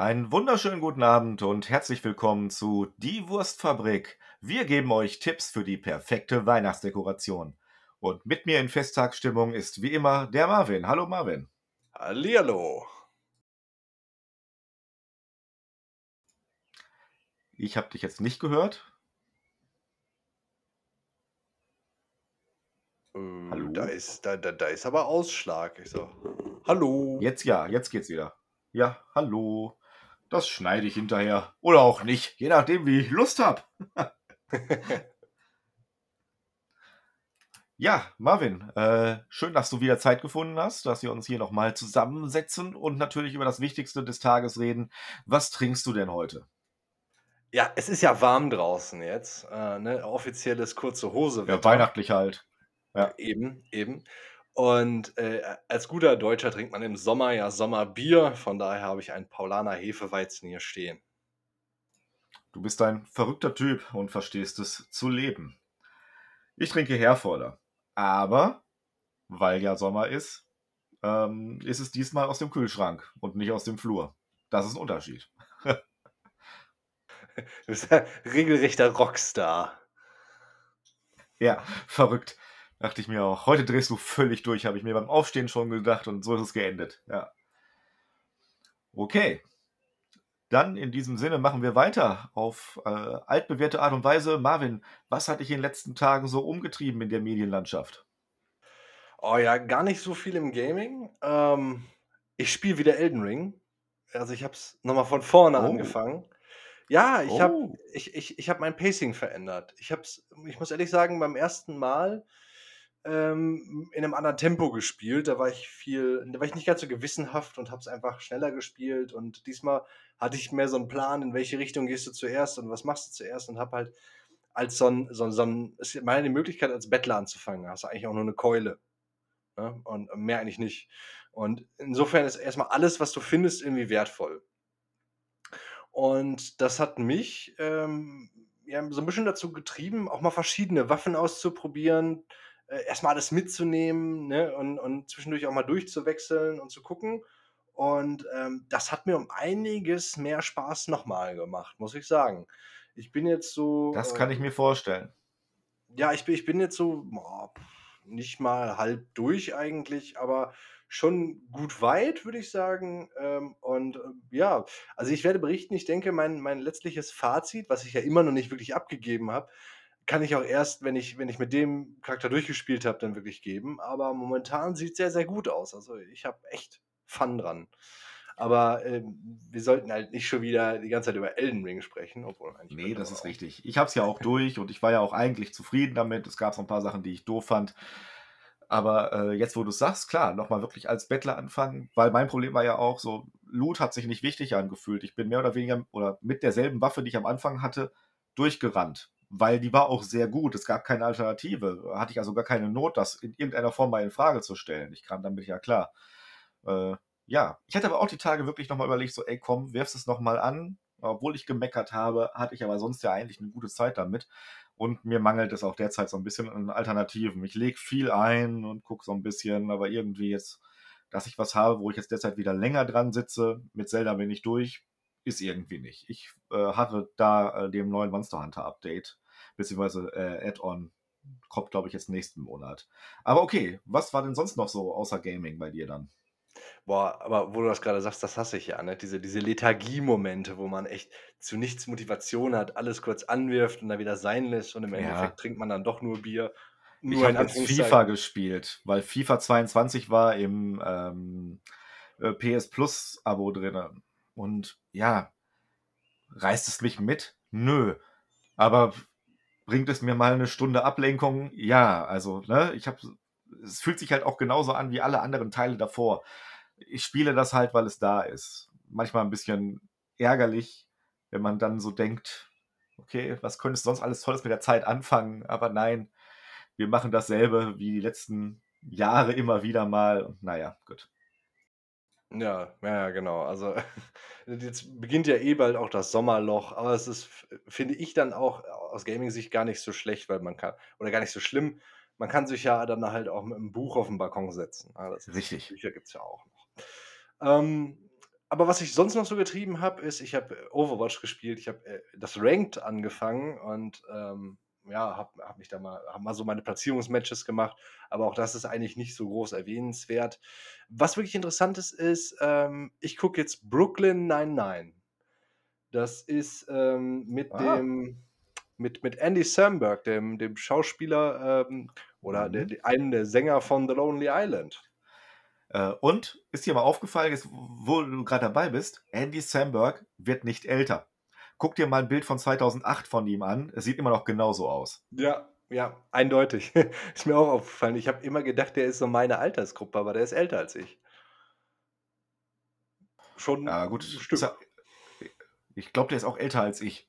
Einen wunderschönen guten Abend und herzlich willkommen zu Die Wurstfabrik. Wir geben euch Tipps für die perfekte Weihnachtsdekoration. Und mit mir in Festtagsstimmung ist wie immer der Marvin. Hallo Marvin. Hallihallo. Ich habe dich jetzt nicht gehört. Äh, Hallo? Da ist, da, da, da ist aber Ausschlag. Ich so, hallo. Jetzt ja, jetzt geht's wieder. Ja, hallo. Das schneide ich hinterher. Oder auch nicht, je nachdem, wie ich Lust habe. Ja, Marvin, äh, schön, dass du wieder Zeit gefunden hast, dass wir uns hier nochmal zusammensetzen und natürlich über das Wichtigste des Tages reden. Was trinkst du denn heute? Ja, es ist ja warm draußen jetzt. Äh, ne? Offizielles kurze Hose. Ja, weihnachtlich halt. Ja. Eben, eben. Und äh, als guter Deutscher trinkt man im Sommer ja Sommerbier. Von daher habe ich einen Paulaner Hefeweizen hier stehen. Du bist ein verrückter Typ und verstehst es zu leben. Ich trinke Herforder. Aber, weil ja Sommer ist, ähm, ist es diesmal aus dem Kühlschrank und nicht aus dem Flur. Das ist ein Unterschied. Du bist ein regelrechter Rockstar. Ja, verrückt. Dachte ich mir auch. Heute drehst du völlig durch, habe ich mir beim Aufstehen schon gedacht und so ist es geendet. Ja. Okay. Dann in diesem Sinne machen wir weiter auf äh, altbewährte Art und Weise. Marvin, was hat dich in den letzten Tagen so umgetrieben in der Medienlandschaft? Oh ja, gar nicht so viel im Gaming. Ähm, ich spiele wieder Elden Ring. Also ich habe es nochmal von vorne Oh. angefangen. Ja, ich habe Oh. ich, ich, ich hab mein Pacing verändert. Ich, hab's, ich muss ehrlich sagen, beim ersten Mal ähm, in einem anderen Tempo gespielt. Da war ich viel, da war ich nicht ganz so gewissenhaft und habe es einfach schneller gespielt. Und diesmal hatte ich mehr so einen Plan, in welche Richtung gehst du zuerst und was machst du zuerst und habe halt als so ein, so ein, so ein ist meine Möglichkeit, als Bettler anzufangen. Hast du eigentlich auch nur eine Keule. Ne? Und mehr eigentlich nicht. Und insofern ist erstmal alles, was du findest, irgendwie wertvoll. Und das hat mich ähm, ja, so ein bisschen dazu getrieben, auch mal verschiedene Waffen auszuprobieren, äh, erstmal alles mitzunehmen ne? und, und zwischendurch auch mal durchzuwechseln und zu gucken. Und ähm, das hat mir um einiges mehr Spaß nochmal gemacht, muss ich sagen. Ich bin jetzt so. Das kann ich äh, mir vorstellen. ja, ich bin, ich bin jetzt so boah, nicht mal halb durch eigentlich, aber schon gut weit, würde ich sagen. Ähm, und äh, ja, also ich werde berichten, ich denke, mein, mein letztliches Fazit, was ich ja immer noch nicht wirklich abgegeben habe, kann ich auch erst, wenn ich, wenn ich mit dem Charakter durchgespielt habe, dann wirklich geben. Aber momentan sieht es sehr, sehr gut aus. Also ich habe echt Fun dran. Aber ähm, wir sollten halt nicht schon wieder die ganze Zeit über Elden Ring sprechen, obwohl eigentlich Nee, das ist auch. richtig. Ich habe es ja auch durch und ich war ja auch eigentlich zufrieden damit. Es gab so ein paar Sachen, die ich doof fand. Aber äh, jetzt, wo du es sagst, klar, nochmal wirklich als Bettler anfangen, weil mein Problem war ja auch so, Loot hat sich nicht wichtig angefühlt. Ich bin mehr oder weniger oder mit derselben Waffe, die ich am Anfang hatte, durchgerannt, weil die war auch sehr gut. Es gab keine Alternative. Hatte ich also gar keine Not, das in irgendeiner Form mal in Frage zu stellen. Ich kam damit ja klar. Äh, ja, ich hatte aber auch die Tage wirklich nochmal überlegt, so, ey, komm, wirfst es nochmal an. Obwohl ich gemeckert habe, hatte ich aber sonst ja eigentlich eine gute Zeit damit. Und mir mangelt es auch derzeit so ein bisschen an Alternativen. Ich lege viel ein und gucke so ein bisschen, aber irgendwie jetzt, dass ich was habe, wo ich jetzt derzeit wieder länger dran sitze, mit Zelda bin ich durch, ist irgendwie nicht. Ich äh, hatte da äh, dem neuen Monster Hunter Update, beziehungsweise äh, Add-on, kommt glaube ich jetzt nächsten Monat. Aber okay, was war denn sonst noch so außer Gaming bei dir dann? Boah, aber wo du das gerade sagst, das hasse ich ja, ne? Diese, diese Lethargie-Momente, wo man echt zu nichts Motivation hat, alles kurz anwirft und dann wieder sein lässt und im Ja. Endeffekt trinkt man dann doch nur Bier. Ich Nur in habe. FIFA gespielt, weil FIFA 22 war im ähm, äh, PS Plus Abo drin. Und ja, reißt es mich mit? Nö. Aber bringt es mir mal eine Stunde Ablenkung? Ja, also, ne, ich habe, es fühlt sich halt auch genauso an wie alle anderen Teile davor. Ich spiele das halt, weil es da ist. Manchmal ein bisschen ärgerlich, wenn man dann so denkt, okay, was könntest du sonst alles Tolles mit der Zeit anfangen? Aber nein, wir machen dasselbe wie die letzten Jahre immer wieder mal. Und naja, gut. Ja, ja, ja, genau. Also jetzt beginnt ja eh bald auch das Sommerloch, aber es ist, f- finde ich, dann auch aus Gaming-Sicht gar nicht so schlecht, weil man kann, oder gar nicht so schlimm, man kann sich ja dann halt auch mit einem Buch auf den Balkon setzen. Ja, das ist, Richtig. Bücher gibt es ja auch noch. Ähm, aber was ich sonst noch so getrieben habe, ist, ich habe Overwatch gespielt. Ich habe, äh, das Ranked angefangen und, ähm, ja, habe habe mich da mal habe mal so meine Platzierungsmatches gemacht, aber auch das ist eigentlich nicht so groß erwähnenswert. Was wirklich interessant ist, ist, ähm, ich gucke jetzt Brooklyn 99. Das ist, ähm, mit Ah. dem mit mit Andy Samberg, dem dem Schauspieler, ähm, oder der Mhm. de einem der Sänger von The Lonely Island. Äh, und ist dir mal aufgefallen, jetzt wo du grad dabei bist, Andy Samberg wird nicht älter. Guck dir mal 'n Bild von 2008 von ihm an. Es sieht immer noch genauso aus. Ja, ja, eindeutig. Ist mir auch aufgefallen. Ich habe immer gedacht, der ist so meine Altersgruppe, aber der ist älter als ich. Schon Ja gut, ja Stück. ich glaube, der ist auch älter als ich.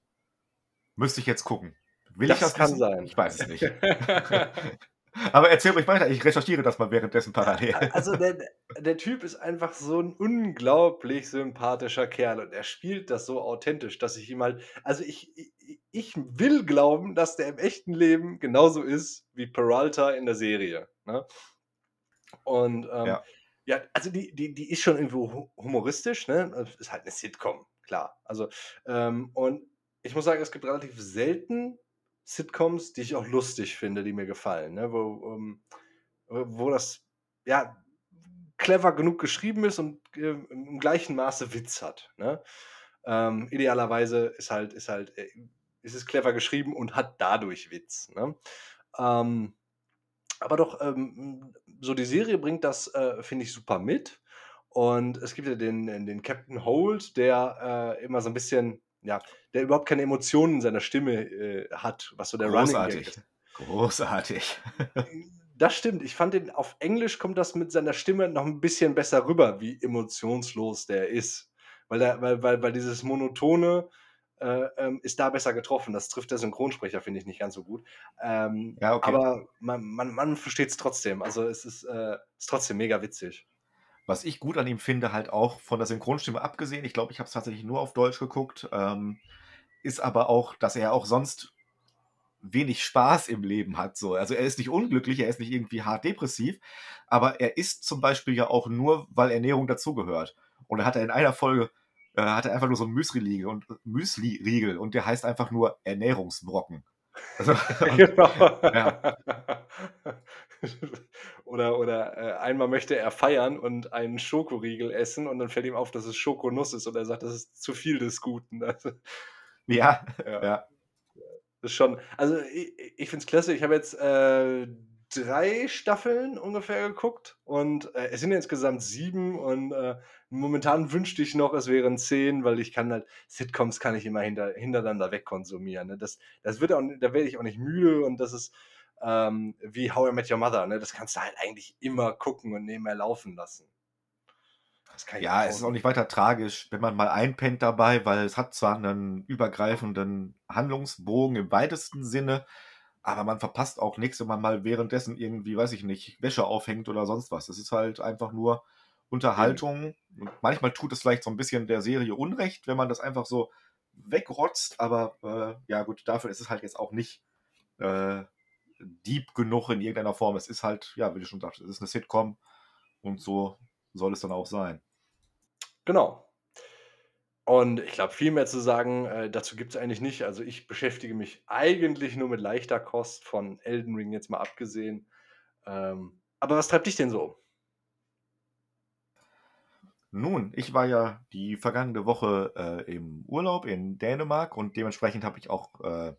Müsste ich jetzt gucken. Will ich Das das kann wissen? sein. Ich weiß es nicht. Aber erzähl ruhig weiter, ich recherchiere das mal währenddessen parallel. Also, der der Typ ist einfach so 'n unglaublich sympathischer Kerl und er spielt das so authentisch, dass ich ihm halt also, ich i i ich will glauben, dass der im echten Leben genauso ist wie Peralta in der Serie, ne? Und, ähm, Ja. ja, also, die die die ist schon irgendwo hu humoristisch, ne? Ist halt 'ne Sitcom, klar. Also, ähm, und ich muss sagen, es gibt relativ selten Sitcoms, die ich auch lustig finde, die mir gefallen, ne? Wo, ähm äh, wo das, ja, clever genug geschrieben ist und, ähm, im gleichen Maße Witz hat, ne? Ähm, idealerweise ist halt ist halt, äh ist es clever geschrieben und hat dadurch Witz, ne? Ähm, aber doch, ähm, so die Serie bringt das, äh, finde ich, super mit. Und es gibt ja den den Captain Holt, der, äh, immer so 'n bisschen ja, der überhaupt keine Emotionen in seiner Stimme, äh, hat, was so der Running Gag Großartig, ist. großartig. Das stimmt. Ich fand den auf Englisch kommt das mit seiner Stimme noch 'n bisschen besser rüber, wie emotionslos der ist. Weil er weil weil weil dieses Monotone, äh, ähm, ist da besser getroffen. Das trifft der Synchronsprecher, finde ich, nicht ganz so gut. Ähm, Ja, okay. aber man man man versteht's trotzdem. Also, es ist, äh ist trotzdem mega witzig. Was ich gut an ihm finde, halt auch von der Synchronstimme abgesehen, ich glaube, ich habe es tatsächlich nur auf Deutsch geguckt, ähm, ist aber auch, dass er auch sonst wenig Spaß im Leben hat so. Also, er ist nicht unglücklich, er ist nicht irgendwie hart depressiv, aber er isst zum Beispiel ja auch nur, weil Ernährung dazugehört. Und da hat er in einer Folge äh, hat er einfach nur so 'n Müsriliegel und Müsliriegel und der heißt einfach nur Ernährungsbrocken. Also, und Genau. ja. Oder oder, äh, einmal möchte er feiern und einen Schokoriegel essen und dann fällt ihm auf, dass es Schokonuss ist und er sagt: „Das ist zu viel des Guten.“ Also Ja, Ja. ja. Ist schon also, i i ich finde es klasse. Ich habe jetzt, äh, 3 Staffeln ungefähr geguckt und, äh, es sind ja insgesamt 7 und, äh, momentan wünschte ich noch, es wären 10, weil ich kann halt Sitcoms kann ich immer hinter hintereinander wegkonsumieren, ne? Das das wird auch da werde ich auch nicht müde und das ist, ähm, wie „How I Met Your Mother“, ne? Das kannst du halt eigentlich immer gucken und nebenher laufen lassen. Ja, es ist auch nicht weiter tragisch, wenn man mal einpennt dabei, weil es hat zwar 'nen übergreifenden Handlungsbogen im weitesten Sinne, aber man verpasst auch nix, wenn man mal währenddessen irgendwie, weiß ich nicht, Wäsche aufhängt oder sonst was. Es ist halt einfach nur. Unterhaltung und manchmal tut es vielleicht so 'n bisschen der Serie Unrecht, wenn man das einfach so wegrotzt, aber, äh, ja gut, dafür ist es halt jetzt auch nicht, äh, deep genug in irgendeiner Form. Es ist halt, ja, wie du schon sagtest, es ist 'ne Sitcom und so soll es dann auch sein. Genau. Und ich glaube, viel mehr zu sagen, äh, dazu gibt's eigentlich nicht. Also, ich beschäftige mich eigentlich nur mit leichter Kost, von Elden Ring jetzt mal abgesehen. Ähm, aber was treibt dich denn so um? Nun, ich war ja die vergangene Woche, äh, im Urlaub in Dänemark und dementsprechend habe ich auch, äh,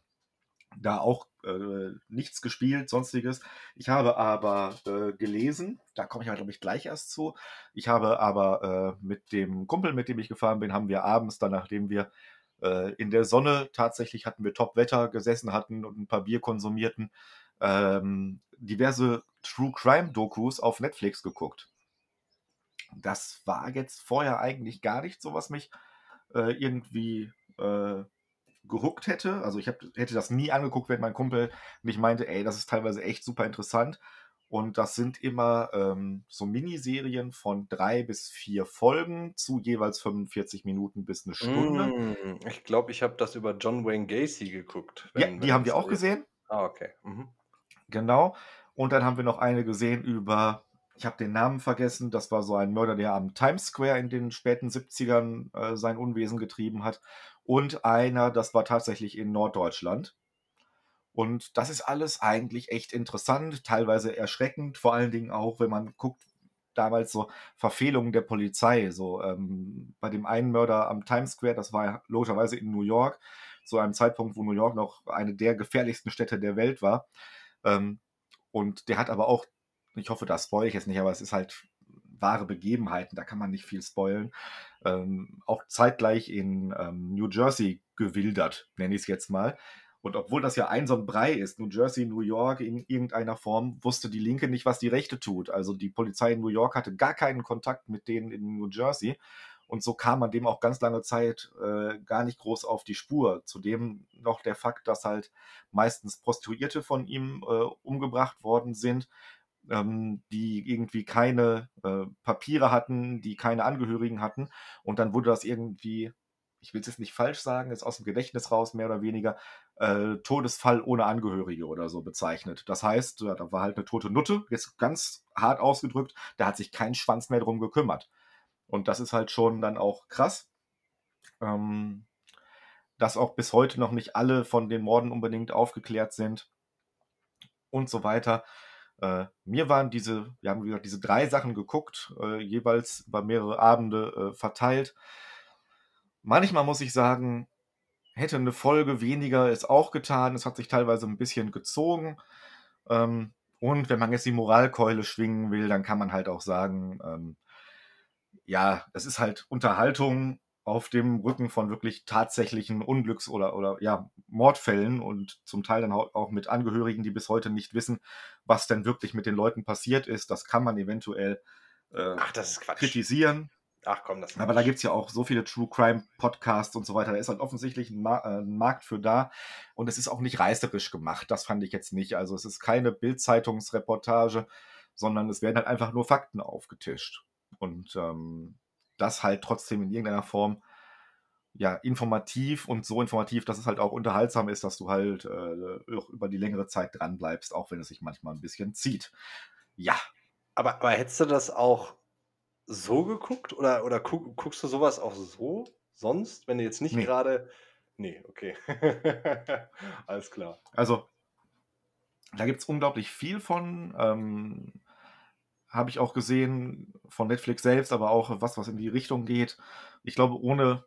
da auch, äh, nichts gespielt, Sonstiges. Ich habe aber, äh, gelesen, da komme ich aber, glaube ich, gleich erst zu. Ich habe aber, äh, mit dem Kumpel, mit dem ich gefahren bin, haben wir abends dann, nachdem wir, äh, in der Sonne tatsächlich hatten wir Top-Wetter, gesessen hatten und 'n paar Bier konsumierten, ähm, diverse True-Crime-Dokus auf Netflix geguckt. Das war jetzt vorher eigentlich gar nicht so, was mich, äh, irgendwie, gehookt hätte. Also, ich habe hätte das nie angeguckt, wenn mein Kumpel nicht meinte: „Ey, das ist teilweise echt super interessant.“ Und das sind immer, ähm, so Miniserien von 3 bis 4 Folgen zu jeweils 45 Minuten bis 'ne Stunde. Hm, ich glaube, ich habe das über John Wayne Gacy geguckt, Ja, wenn die wenn haben wir auch ist. gesehen. Ah, okay. Mhm. Genau. Und dann haben wir noch eine gesehen über ich habe den Namen vergessen, das war so ein Mörder, der am Times Square in den späten 70ern äh, sein Unwesen getrieben hat. Und einer, das war tatsächlich in Norddeutschland. Und das ist alles eigentlich echt interessant, teilweise erschreckend, vor allen Dingen auch, wenn man guckt, damals so Verfehlungen der Polizei. So ähm, bei dem einen Mörder am Times Square, das war logischerweise in New York, zu einem Zeitpunkt, wo New York noch eine der gefährlichsten Städte der Welt war. Ähm, und der hat aber auch, ich hoffe, das spoil ich jetzt nicht, aber es ist halt wahre Begebenheiten, da kann man nicht viel spoilen. Ähm, auch zeitgleich in ähm, New Jersey gewildert, nenne ich es jetzt mal. Und obwohl das ja ein so ein Brei ist, New Jersey, New York in irgendeiner Form, wusste die Linke nicht, was die Rechte tut. Also die Polizei in New York hatte gar keinen Kontakt mit denen in New Jersey. Und so kam man dem auch ganz lange Zeit äh, gar nicht groß auf die Spur. Zudem noch der Fakt, dass halt meistens Prostituierte von ihm äh, umgebracht worden sind, ähm, die irgendwie keine äh, Papiere hatten, die keine Angehörigen hatten. Und dann wurde das irgendwie ich will es jetzt nicht falsch sagen, ist aus dem Gedächtnis raus, mehr oder weniger, äh, Todesfall ohne Angehörige oder so bezeichnet. Das heißt, ja, da war halt eine tote Nutte, jetzt ganz hart ausgedrückt, da hat sich kein Schwanz mehr drum gekümmert. Und das ist halt schon dann auch krass. Ähm, dass auch bis heute noch nicht alle von den Morden unbedingt aufgeklärt sind und so weiter. Äh, mir waren diese, wir haben gesagt, diese drei Sachen geguckt, äh, jeweils über mehrere Abende äh, verteilt. Manchmal muss ich sagen, hätte eine Folge weniger es auch getan. Es hat sich teilweise ein bisschen gezogen. Ähm, und wenn man jetzt die Moralkeule schwingen will, dann kann man halt auch sagen, ähm, ja, es ist halt Unterhaltung auf dem Rücken von wirklich tatsächlichen Unglücks- oder, oder ja, Mordfällen und zum Teil dann auch mit Angehörigen, die bis heute nicht wissen, was denn wirklich mit den Leuten passiert ist. Das kann man eventuell äh, Ach, das ist Quatsch. kritisieren. Ach komm, das Aber da gibt es ja auch so viele True Crime Podcasts und so weiter. Da ist halt offensichtlich ein, Ma äh, ein, Markt für da. Und es ist auch nicht reißerisch gemacht. Das fand ich jetzt nicht. Also es ist keine Bild-Zeitungsreportage, sondern es werden halt einfach nur Fakten aufgetischt. Und ähm, das halt trotzdem in irgendeiner Form ja, informativ und so informativ, dass es halt auch unterhaltsam ist, dass du halt äh, auch über die längere Zeit dran bleibst, auch wenn es sich manchmal ein bisschen zieht. Ja. Aber, aber hättest du das auch so geguckt oder oder guck guckst du sowas auch so sonst, wenn du jetzt nicht Ne. gerade ne, okay. Alles klar. Also da gibt es unglaublich viel von. Ähm, Habe ich auch gesehen von Netflix selbst, aber auch was, was in die Richtung geht. Ich glaube, ohne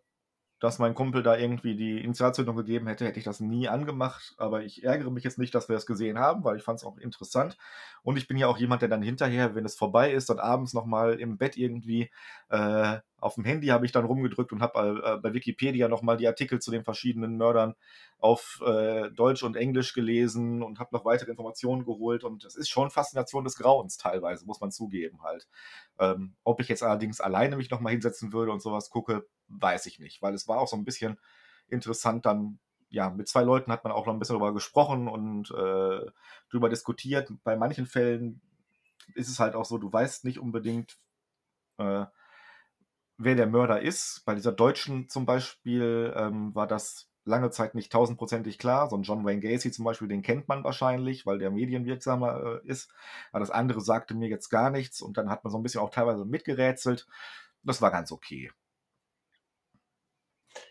dass mein Kumpel da irgendwie die Initialzündung gegeben hätte, hätte ich das nie angemacht. Aber ich ärgere mich jetzt nicht, dass wir es gesehen haben, weil ich fand es auch interessant. Und ich bin ja auch jemand, der dann hinterher, wenn es vorbei ist, dann abends nochmal im Bett irgendwie äh, auf dem Handy habe ich dann rumgedrückt und habe äh, bei Wikipedia nochmal die Artikel zu den verschiedenen Mördern auf äh, Deutsch und Englisch gelesen und habe noch weitere Informationen geholt. Und es ist schon Faszination des Grauens teilweise, muss man zugeben halt. Ähm, ob ich jetzt allerdings alleine mich nochmal hinsetzen würde und sowas gucke, weiß ich nicht, weil es war auch so ein bisschen interessant dann. Ja, mit zwei Leuten hat man auch noch ein bisschen darüber gesprochen und äh, darüber diskutiert. Bei manchen Fällen ist es halt auch so, du weißt nicht unbedingt, äh, wer der Mörder ist. Bei dieser Deutschen zum Beispiel ähm, war das lange Zeit nicht tausendprozentig klar. So ein John Wayne Gacy zum Beispiel, den kennt man wahrscheinlich, weil der medienwirksamer äh, ist. Aber das andere sagte mir jetzt gar nichts und dann hat man so ein bisschen auch teilweise mitgerätselt. Das war ganz okay.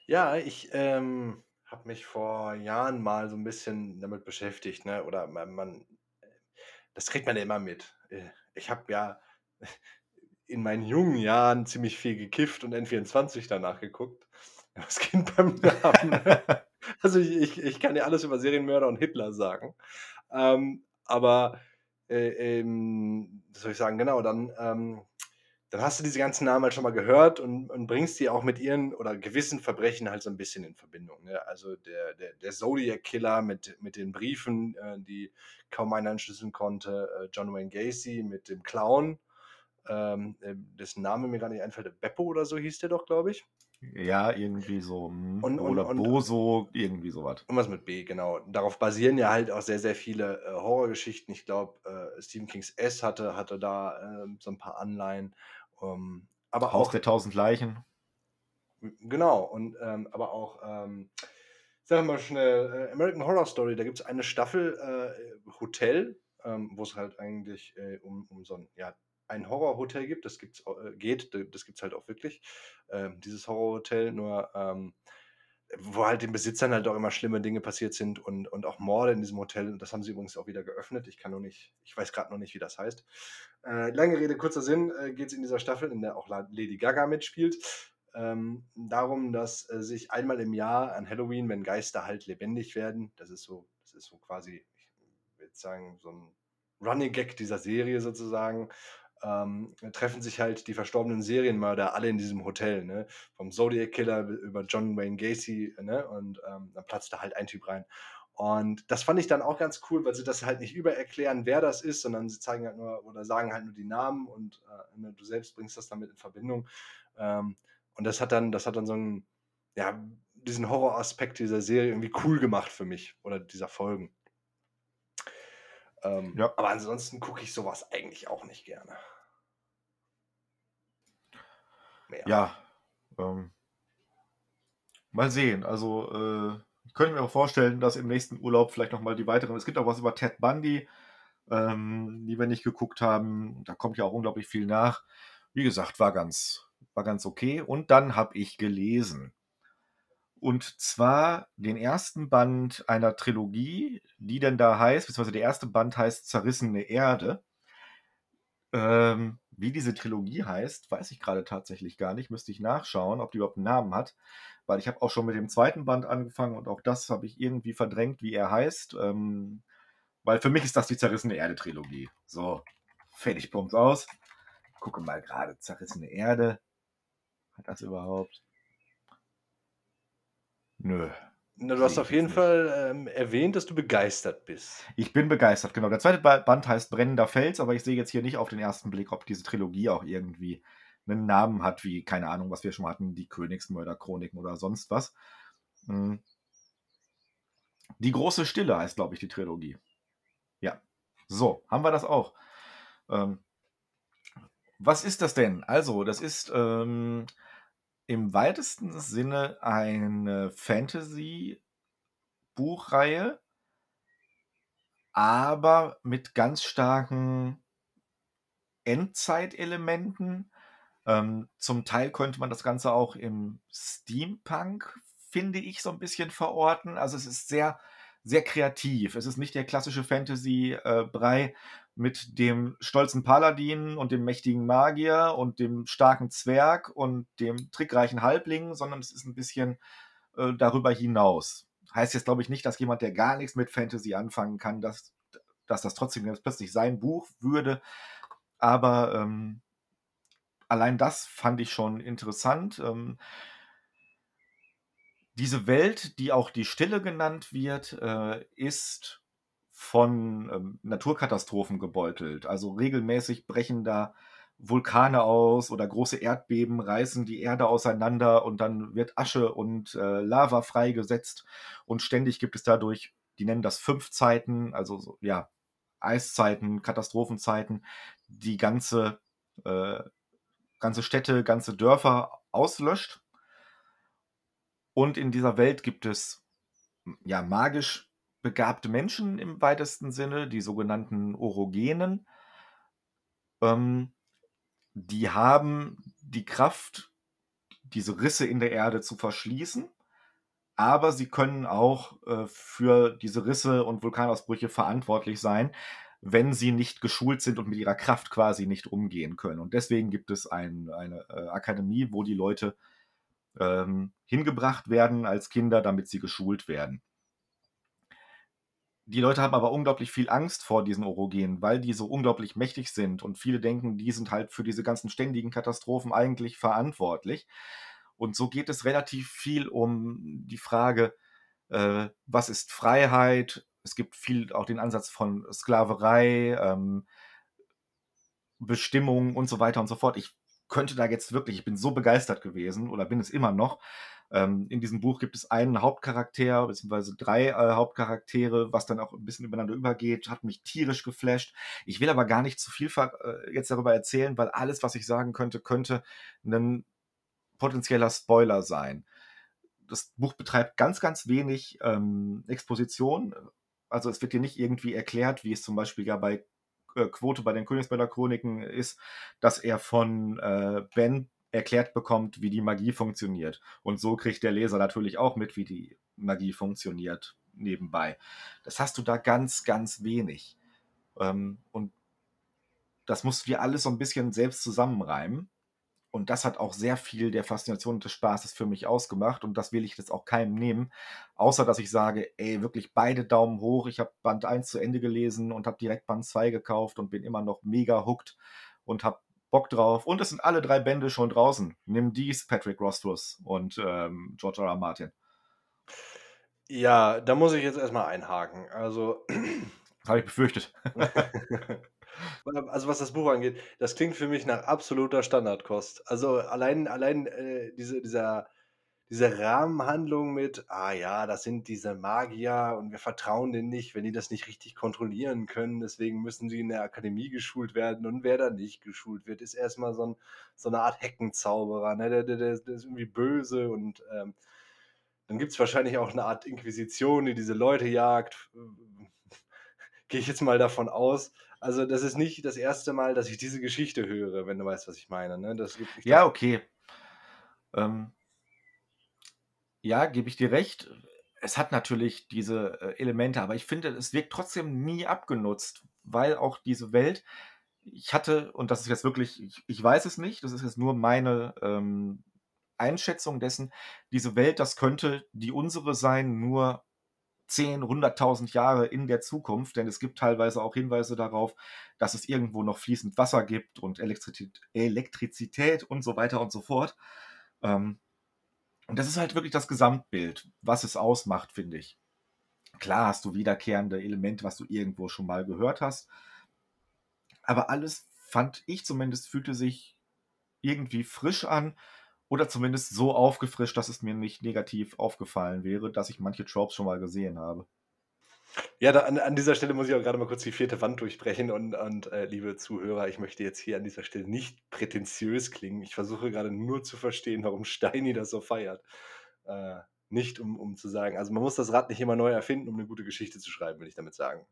Ja, ich ähm, habe mich vor Jahren mal so ein bisschen damit beschäftigt, ne? Oder man, man das kriegt man ja immer mit. Äh, ich habe ja in meinen jungen Jahren ziemlich viel gekifft und N24 danach geguckt. Das Kind beim Namen. Also ich, ich, ich kann ja alles über Serienmörder und Hitler sagen. Ähm, aber äh, ähm, was soll ich sagen, genau, dann, ähm, dann hast du diese ganzen Namen halt schon mal gehört und, und bringst die auch mit ihren oder gewissen Verbrechen halt so ein bisschen in Verbindung. Ne? Also der, der, der Zodiac Killer mit, mit den Briefen, äh, die kaum einer entschlüsseln konnte, äh, John Wayne Gacy mit dem Clown, ähm, äh, dessen Name mir gar nicht einfällt, Beppo oder so hieß der doch, glaube ich. Ja, irgendwie so. hm, Und, und, Oder und, Boso, irgendwie sowas. Irgendwas mit B, genau. Darauf basieren ja halt auch sehr, sehr viele äh, Horrorgeschichten. Ich glaube, äh, Stephen Kings S hatte, hatte da ähm, so ein paar Anleihen. Ähm, aber Haus auch, der tausend Leichen. genau, und ähm, aber auch, ähm, sagen wir mal schnell, äh, American Horror Story, da gibt es eine Staffel äh, Hotel, ähm, wo es halt eigentlich äh, um, um so ein ja, ein Horrorhotel gibt. Das gibt's äh, geht, das gibt's halt auch wirklich, ähm, dieses Horrorhotel, nur, ähm, wo halt den Besitzern halt auch immer schlimme Dinge passiert sind und und auch Morde in diesem Hotel. Und das haben sie übrigens auch wieder geöffnet. Ich kann nur nicht ich weiß grad noch nicht, wie das heißt. Äh, lange Rede, kurzer Sinn, äh, geht's in dieser Staffel, in der auch La Lady Gaga mitspielt, ähm, darum, dass, äh, sich einmal im Jahr an Halloween, wenn Geister halt lebendig werden das ist so das ist so quasi, ich würde sagen, so 'n Running Gag dieser Serie sozusagen, ähm, treffen sich halt die verstorbenen Serienmörder alle in diesem Hotel, ne? Vom Zodiac Killer über John Wayne Gacy, ne? Und, ähm, dann platzt da halt ein Typ rein. Und das fand ich dann auch ganz cool, weil sie das halt nicht übererklären, wer das ist, sondern sie zeigen halt nur oder sagen halt nur die Namen und, äh, ne, du selbst bringst das damit in Verbindung. Ähm, und das hat dann das hat dann so 'n ja, diesen Horroraspekt dieser Serie irgendwie cool gemacht für mich oder dieser Folgen. Ähm, Ja. aber ansonsten gucke ich so was eigentlich auch nicht gerne. Mehr. Ja, ähm mal sehen. Also, äh, ich könnte mir auch vorstellen, dass im nächsten Urlaub vielleicht noch mal die weiteren es gibt auch was über Ted Bundy, ähm, die wir nicht geguckt haben. Da kommt ja auch unglaublich viel nach. Wie gesagt, war ganz war ganz okay. Und dann habe ich gelesen. Und zwar den 1. Band einer Trilogie, die denn da heißt beziehungsweise der 1. Band heißt „Zerrissene Erde“. Ähm, wie diese Trilogie heißt, weiß ich grade tatsächlich gar nicht. Müsste ich nachschauen, ob die überhaupt 'n Namen hat, weil ich habe auch schon mit dem 2. Band angefangen und auch das habe ich irgendwie verdrängt, wie er heißt. Ähm, weil für mich ist das die „Zerrissene Erde“-Trilogie. So, fertig, Bums, aus. Gucke mal grade, „Zerrissene Erde“. Hat das überhaupt Nö, Na, du hast auf jeden. Fall, ähm, erwähnt, dass du begeistert bist. Ich bin begeistert, genau. Der 2. Ba Band heißt „Brennender Fels“, aber ich sehe jetzt hier nicht auf den 1. Blick, ob diese Trilogie auch irgendwie 'nen Namen hat wie, keine Ahnung, was wir schon hatten, die „Königsmörder-Chroniken“ oder sonst was. Hm. „Die große Stille“ heißt, glaube ich, die Trilogie. Ja. So, haben wir das auch. Ähm was ist das denn? Also, das ist, ähm, im weitesten Sinne eine Fantasy-Buchreihe aber mit ganz starken Endzeitelementen. Ähm, zum Teil könnte man das Ganze auch im Steampunk, finde ich, so 'n bisschen verorten. Also, es ist sehr, sehr kreativ. Es ist nicht der klassische Fantasy äh, mit dem stolzen Paladin und dem mächtigen Magier und dem starken Zwerg und dem trickreichen Halbling, sondern es ist 'n bisschen, äh, darüber hinaus. Heißt jetzt, glaube ich, nicht, dass jemand, der gar nix mit Fantasy anfangen kann, dass dass das trotzdem jetzt plötzlich sein Buch würde. Aber, ähm, allein das fand ich schon interessant. Ähm diese Welt, die auch die Stille genannt wird, äh, ist von, ähm, Naturkatastrophen gebeutelt. Also, regelmäßig brechen da Vulkane aus oder große Erdbeben reißen die Erde auseinander und dann wird Asche und, äh, Lava freigesetzt und ständig gibt es dadurch die nennen das Fünfzeiten, also so, ja, Eiszeiten, Katastrophenzeiten, die ganze äh, ganze Städte, ganze Dörfer auslöscht. Und in dieser Welt gibt es, ja, magisch begabte Menschen im weitesten Sinne, die sogenannten Orogenen. Ähm, die haben die Kraft, diese Risse in der Erde zu verschließen, aber sie können auch, äh, für diese Risse und Vulkanausbrüche verantwortlich sein, wenn sie nicht geschult sind und mit ihrer Kraft quasi nicht umgehen können. Und deswegen gibt es ein eine, äh, Akademie, wo die Leute, ähm, hingebracht werden als Kinder, damit sie geschult werden. Die Leute haben aber unglaublich viel Angst vor diesen Orogenen, weil die so unglaublich mächtig sind und viele denken, die sind halt für diese ganzen ständigen Katastrophen eigentlich verantwortlich. Und so geht es relativ viel um die Frage, äh, was ist Freiheit? Es gibt viel auch den Ansatz von Sklaverei, ähm Bestimmung und so weiter und so fort. Ich könnte da jetzt wirklich ich bin so begeistert gewesen oder bin es immer noch. Ähm, in diesem Buch gibt es einen Hauptcharakter beziehungsweise 3, äh, Hauptcharaktere, was dann auch 'n bisschen ineinander übergeht, hat mich tierisch geflasht. Ich will aber gar nicht zu viel äh, jetzt darüber erzählen, weil alles, was ich sagen könnte, könnte 'nen potenzieller Spoiler sein. Das Buch betreibt ganz, ganz wenig, ähm, Exposition. Also, es wird dir nicht irgendwie erklärt, wie es zum Beispiel ja bei äh, Quote bei den Königsberger Chroniken ist, dass er von äh, Ben erklärt bekommt, wie die Magie funktioniert. Und so kriegt der Leser natürlich auch mit, wie die Magie funktioniert nebenbei. Das hast du da ganz, ganz wenig. Ähm, und das musst du dir alles so ein bisschen selbst zusammenreimen. Und das hat auch sehr viel der Faszination und des Spaßes für mich ausgemacht. Und das will ich jetzt auch keinem nehmen. Außer, dass ich sage, ey, wirklich beide Daumen hoch. Ich habe Band 1 zu Ende gelesen und habe direkt Band 2 gekauft und bin immer noch mega hooked und habe Bock drauf. Und es sind alle drei Bände schon draußen. Nimm dies, Patrick Rothfuss und ähm, George R. R. Martin. Ja, da muss ich jetzt erstmal einhaken. Also. Habe ich befürchtet. Also, was das Buch angeht, das klingt für mich nach absoluter Standardkost. Also, allein allein, äh, diese dieser diese Rahmenhandlung mit: „Ah ja, das sind diese Magier und wir vertrauen denen nicht, wenn die das nicht richtig kontrollieren können. Deswegen müssen sie in der Akademie geschult werden und wer da nicht geschult wird, ist erstmal so 'n so 'ne Art Heckenzauberer, ne? Der der der der ist irgendwie böse und, ähm, dann gibt's wahrscheinlich auch 'ne Art Inquisition, die diese Leute jagt.“ Gehe ich jetzt mal davon aus. Also, das ist nicht das erste Mal, dass ich diese Geschichte höre, wenn du weißt, was ich meine, ne? Das gibt ich Ja, okay. Ähm ja, gebe ich dir recht. Es hat natürlich diese, äh, Elemente, aber ich finde, es wirkt trotzdem nie abgenutzt, weil auch diese Welt ich hatte und das ist jetzt wirklich ich ich weiß es nicht, das ist jetzt nur meine, ähm, Einschätzung dessen, diese Welt, das könnte die unsere sein, nur 10, 100.000 Jahre in der Zukunft, denn es gibt teilweise auch Hinweise darauf, dass es irgendwo noch fließend Wasser gibt und Elektrizität Elektrizität und so weiter und so fort. Ähm, und das ist halt wirklich das Gesamtbild, was es ausmacht, finde ich. Klar hast du wiederkehrende Elemente, was du irgendwo schon mal gehört hast, aber alles, fand ich zumindest, fühlte sich irgendwie frisch an oder zumindest so aufgefrischt, dass es mir nicht negativ aufgefallen wäre, dass ich manche Tropes schon mal gesehen habe. Ja, da an an dieser Stelle muss ich auch gerade mal kurz die vierte Wand durchbrechen und und, äh, liebe Zuhörer, ich möchte jetzt hier an dieser Stelle nicht prätentiös klingen. Ich versuche gerade nur zu verstehen, warum Steini das so feiert. Äh, nicht um um zu sagen also, man muss das Rad nicht immer neu erfinden, um eine gute Geschichte zu schreiben, will ich damit sagen.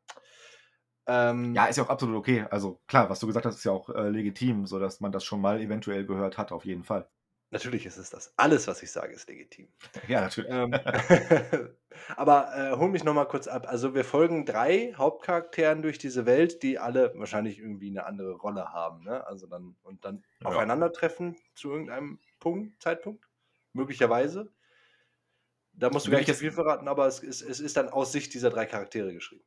Ähm Ja, ist ja auch absolut okay. Also, klar, was du gesagt hast, ist ja auch, äh, legitim, sodass man das schon mal eventuell gehört hat, auf jeden Fall. Natürlich ist es das. Alles, was ich sage, ist legitim. Ja, natürlich. Ähm, aber, äh, hol mich noch mal kurz ab. Also, wir folgen 3 Hauptcharakteren durch diese Welt, die alle wahrscheinlich irgendwie 'ne andere Rolle haben, ne? Also, dann und dann Ja. aufeinandertreffen zu irgendeinem Punkt Zeitpunkt, möglicherweise. Da musst du Will gar nicht zu viel verraten, aber es ist es ist dann aus Sicht dieser 3 Charaktere geschrieben.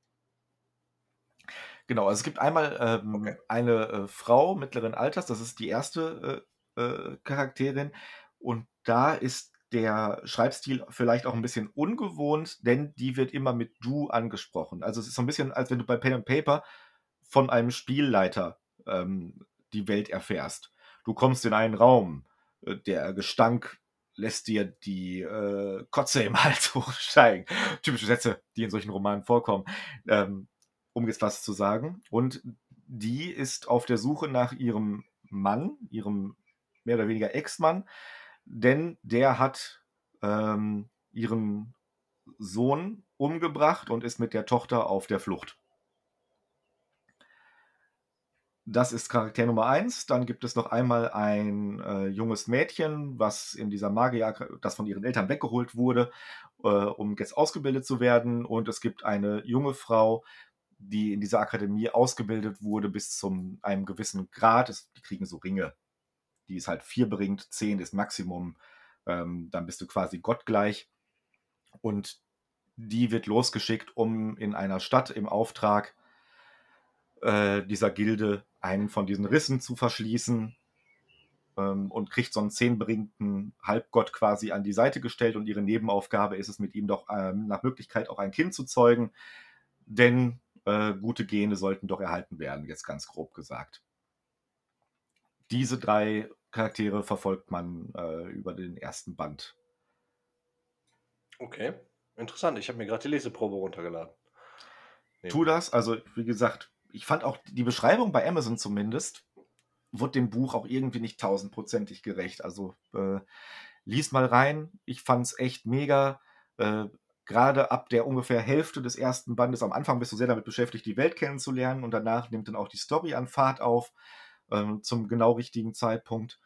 Genau, also es gibt einmal, Okay. ähm, eine, äh, Frau mittleren Alters, das ist die erste äh, Charakterin und da ist der Schreibstil vielleicht auch 'n bisschen ungewohnt, denn die wird immer mit „du“ angesprochen. Also, es ist so 'n bisschen, als wenn du bei Pen and Paper von einem Spielleiter, ähm, die Welt erfährst. Du kommst in einen Raum, äh, der Gestank lässt dir die, äh, Kotze im Hals hochsteigen. Typische Sätze, die in solchen Romanen vorkommen, ähm, um jetzt was zu sagen. Und die ist auf der Suche nach ihrem Mann, ihrem mehr oder weniger Ex-Mann, denn der hat, ähm, ihren Sohn umgebracht und ist mit der Tochter auf der Flucht. Das ist Charakter Nummer 1. Dann gibt es noch einmal ein, äh, junges Mädchen, was in dieser Magieraka das von ihren Eltern weggeholt wurde, äh, um jetzt ausgebildet zu werden. Und es gibt eine junge Frau, die in dieser Akademie ausgebildet wurde bis zum einem gewissen Grad. Es die kriegen so Ringe. Die ist halt 4 bringt, 10 ist Maximum. Ähm, dann bist du quasi gottgleich. Und die wird losgeschickt, um in einer Stadt im Auftrag, äh, dieser Gilde einen von diesen Rissen zu verschließen, ähm, und kriegt so 'n 10 bringten Halbgott quasi an die Seite gestellt und ihre Nebenaufgabe ist es, mit ihm doch, ähm, nach Möglichkeit auch ein Kind zu zeugen, denn, äh, gute Gene sollten doch erhalten werden, jetzt ganz grob gesagt. Diese 3 Charaktere verfolgt man, äh, über den ersten Band. Okay, interessant. Ich habe mir grad die Leseprobe runtergeladen. Tu Nebenbei. das. Also, wie gesagt, ich fand auch die Beschreibung bei Amazon zumindest wurde dem Buch auch irgendwie nicht tausendprozentig gerecht. Also, äh, lies mal rein. Ich fand's echt mega. Äh, gerade ab der ungefähr Hälfte des ersten Bandes, am Anfang bist du sehr damit beschäftigt, die Welt kennenzulernen und danach nimmt dann auch die Story an Fahrt auf, ähm, zum genau richtigen Zeitpunkt.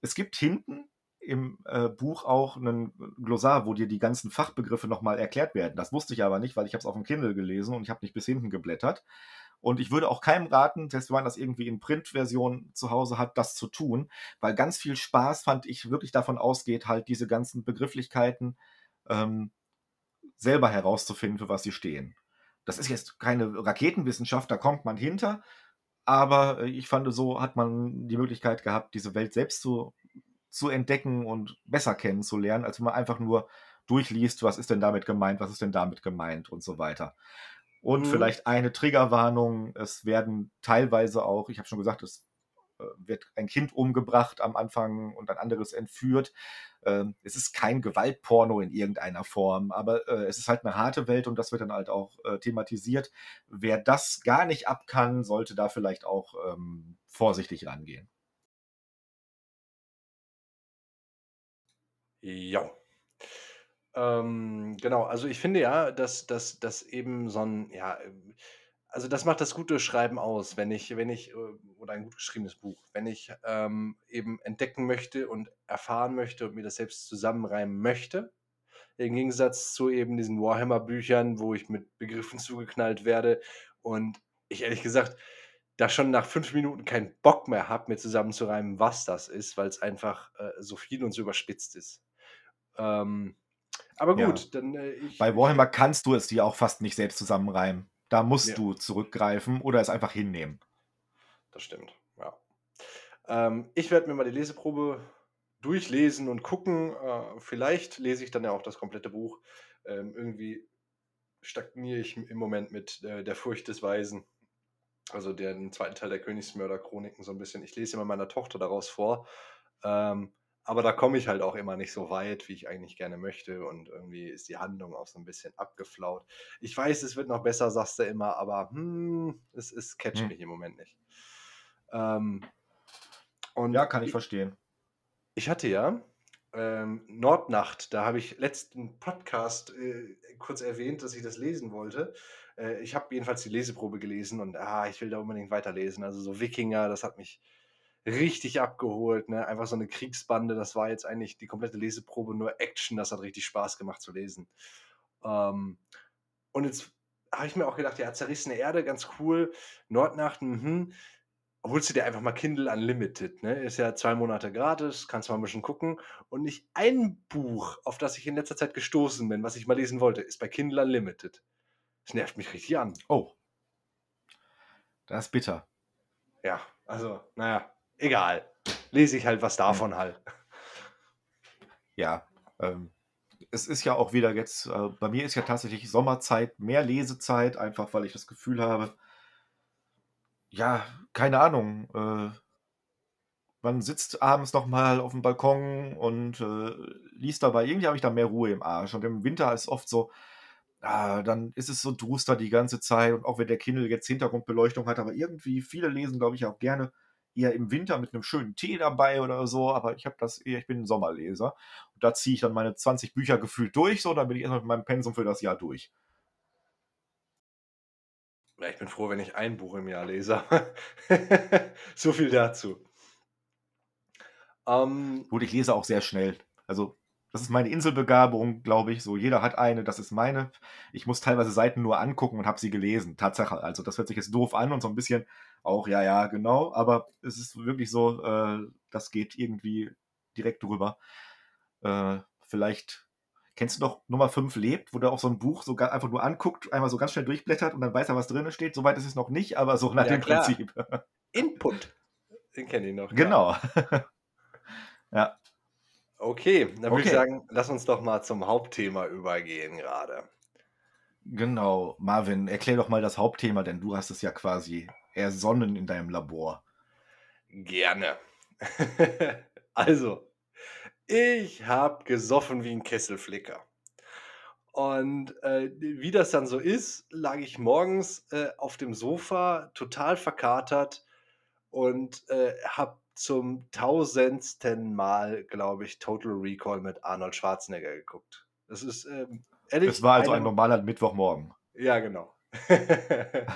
Es gibt hinten im äh, Buch auch einen Glossar, wo dir die ganzen Fachbegriffe nochmal erklärt werden. Das wusste ich aber nicht, weil ich habe es auf dem Kindle gelesen und ich habe nicht bis hinten geblättert. Und ich würde auch keinem raten, selbst wenn man das irgendwie in Printversion zu Hause hat, das zu tun, weil ganz viel Spaß, fand ich, wirklich davon ausgeht, halt diese ganzen Begrifflichkeiten ähm, selber herauszufinden, für was sie stehen. Das ist jetzt keine Raketenwissenschaft, da kommt man hinter, aber äh, ich fand, so hat man die Möglichkeit gehabt, diese Welt selbst zu, zu entdecken und besser kennenzulernen, als wenn man einfach nur durchliest, was ist denn damit gemeint, was ist denn damit gemeint und so weiter. Und mhm. vielleicht eine Triggerwarnung, es werden teilweise auch, ich habe schon gesagt, es wird ein Kind umgebracht am Anfang und ein anderes entführt. Ähm, es ist kein Gewaltporno in irgendeiner Form, aber äh, es ist halt eine harte Welt und das wird dann halt auch äh, thematisiert. Wer das gar nicht ab kann, sollte da vielleicht auch ähm, vorsichtig rangehen. Ja. Ähm, genau, also ich finde ja, dass dass dass eben so ein ja, also das macht das gute Schreiben aus, wenn ich wenn ich, äh oder ein gut geschriebenes Buch, wenn ich, ähm, eben entdecken möchte und erfahren möchte und mir das selbst zusammenreimen möchte. Im Gegensatz zu eben diesen Warhammer-Büchern, wo ich mit Begriffen zugeknallt werde und ich ehrlich gesagt da schon nach fünf Minuten keinen Bock mehr habe, mir zusammenzureimen, was das ist, weil es einfach, äh, so viel und so überspitzt ist. Ähm, aber Ja. gut, dann, äh, ich Bei Warhammer kannst du es dir auch fast nicht selbst zusammenreimen. Da musst Ja. du zurückgreifen oder es einfach hinnehmen. Das stimmt, ja. Ähm, ich werde mir mal die Leseprobe durchlesen und gucken. Äh, vielleicht lese ich dann ja auch das komplette Buch. Ähm, irgendwie stagniere ich im Moment mit, äh, „Der Furcht des Weisen“, also den zweiten Teil der Königsmörder-Chroniken so ein bisschen. Ich lese immer meiner Tochter daraus vor, ähm, aber da komme ich halt auch immer nicht so weit, wie ich eigentlich gerne möchte und irgendwie ist die Handlung auch so ein bisschen abgeflaut. Ich weiß, es wird noch besser, sagst du immer, aber, hm, es es catcht Hm. mich im Moment nicht. Ähm, und Ja, kann ich i verstehen. ich hatte ja, ähm, Nordnacht, da habe ich letzten Podcast, äh, kurz erwähnt, dass ich das lesen wollte. Äh, ich habe jedenfalls die Leseprobe gelesen und, ah, ich will da unbedingt weiterlesen. Also, so Wikinger, das hat mich richtig abgeholt, ne? Einfach so 'ne Kriegsbande, das war jetzt eigentlich die komplette Leseprobe nur Action, das hat richtig Spaß gemacht zu lesen. Ähm, und jetzt habe ich mir auch gedacht: „Ja, Zerrissene Erde, ganz cool. Nordnacht, mhm. Holst du dir einfach mal Kindle Unlimited, ne? Ist ja 2 Monate gratis, kannst mal 'n bisschen gucken. Und nicht ein Buch, auf das ich in letzter Zeit gestoßen bin, was ich mal lesen wollte, ist bei Kindle Unlimited. Das nervt mich richtig an. Oh. Das ist bitter. Ja, also, na ja, egal. Lese ich halt was davon halt. Ja, ähm, es ist ja auch wieder jetzt äh, bei mir ist ja tatsächlich Sommerzeit, mehr Lesezeit, einfach weil ich das Gefühl habe ja, keine Ahnung, äh man sitzt abends noch mal aufm Balkon und, äh, liest dabei. Irgendwie habe ich da mehr Ruhe im Arsch. Und im Winter ist oft so, ah, dann ist es so duster die ganze Zeit und auch wenn der Kindle jetzt Hintergrundbeleuchtung hat, aber irgendwie viele lesen, glaube ich, auch gerne eher im Winter mit 'nem schönen Tee dabei oder so, aber ich habe das eher ich bin 'n Sommerleser. Und da ziehe ich dann meine 20 Bücher gefühlt durch so, dann bin ich erst mal mit meinem Pensum für das Jahr durch. Ja, ich bin froh, wenn ich ein Buch im Jahr lese. So viel dazu. Ähm Gut, ich lese auch sehr schnell. Also, das ist meine Inselbegabung, glaube ich, so. Jeder hat eine, das ist meine. Ich muss teilweise Seiten nur angucken und habe sie gelesen. Tatsache. Also, das hört sich jetzt doof an und so 'n bisschen auch, ja, ja, genau, aber es ist wirklich so, äh, das geht irgendwie direkt drüber. Äh, vielleicht kennst du noch Nummer 5 lebt, wo der auch so 'n Buch sogar einfach nur anguckt, einmal so ganz schnell durchblättert und dann weiß er, was drinnen steht? So weit ist es noch nicht, aber so nach Ja dem klar. Prinzip. Input. Den kenne ich noch. Genau. Ja. Okay, dann würde ich Okay. sagen, lass uns doch mal zum Hauptthema übergehen grade. Genau. Marvin, erklär doch mal das Hauptthema, denn du hast es ja quasi ersonnen in deinem Labor. Gerne. Also, ich habe gesoffen wie 'n Kesselflicker. Und, äh, wie das dann so ist, lag ich morgens, äh, auf dem Sofa, total verkatert und, äh, habe zum tausendsten Mal, glaube ich, Total Recall mit Arnold Schwarzenegger geguckt. Das ist, ähm Ehrlich, Es war also ein normaler Mittwochmorgen. Ja, genau.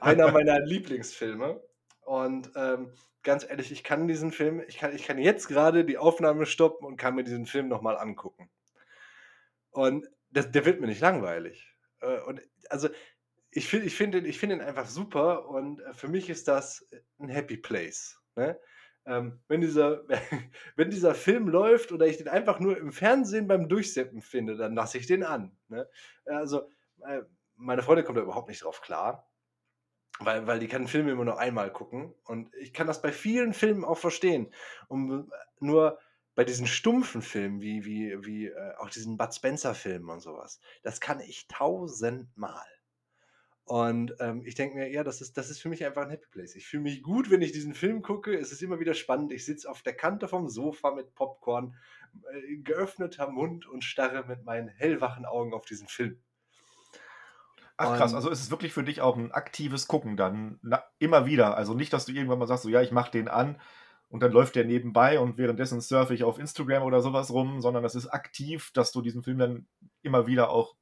Einer meiner Lieblingsfilme und, ähm, ganz ehrlich, ich kann diesen Film ich kann ich kann jetzt grade die Aufnahme stoppen und kann mir diesen Film noch mal angucken. Und das der wird mir nicht langweilig. Äh, und also, ich finde ich finde ihn ich finde ihn einfach super und, äh, für mich ist das, äh, 'n Happy Place, ne? Ähm, wenn dieser wenn dieser Film läuft oder ich den einfach nur im Fernsehen beim Durchzappen finde, dann lasse ich den an, ne? Also, äh, meine Freundin kommt da überhaupt nicht drauf klar, weil weil die kann Filme immer nur einmal gucken und ich kann das bei vielen Filmen auch verstehen. Und, äh, nur bei diesen stumpfen Filmen wie wie wie, äh, auch diesen Bud Spencer-Filmen und so was, das kann ich tausendmal. Und, ähm, ich denke mir: „Ja, das ist das ist für mich einfach 'n Happy Place.“ Ich fühle mich gut, wenn ich diesen Film gucke. Es ist immer wieder spannend. Ich sitze auf der Kante vom Sofa mit Popcorn, äh, geöffneter Mund und starre mit meinen hellwachen Augen auf diesen Film. Ach krass, also ist es wirklich für dich auch 'n aktives Gucken dann na immer wieder? Also nicht, dass du irgendwann mal sagst so: „Ja, ich mache den an und dann läuft der nebenbei und währenddessen surfe ich auf Instagram oder so was rum“, sondern das ist aktiv, dass du diesen Film dann immer wieder auch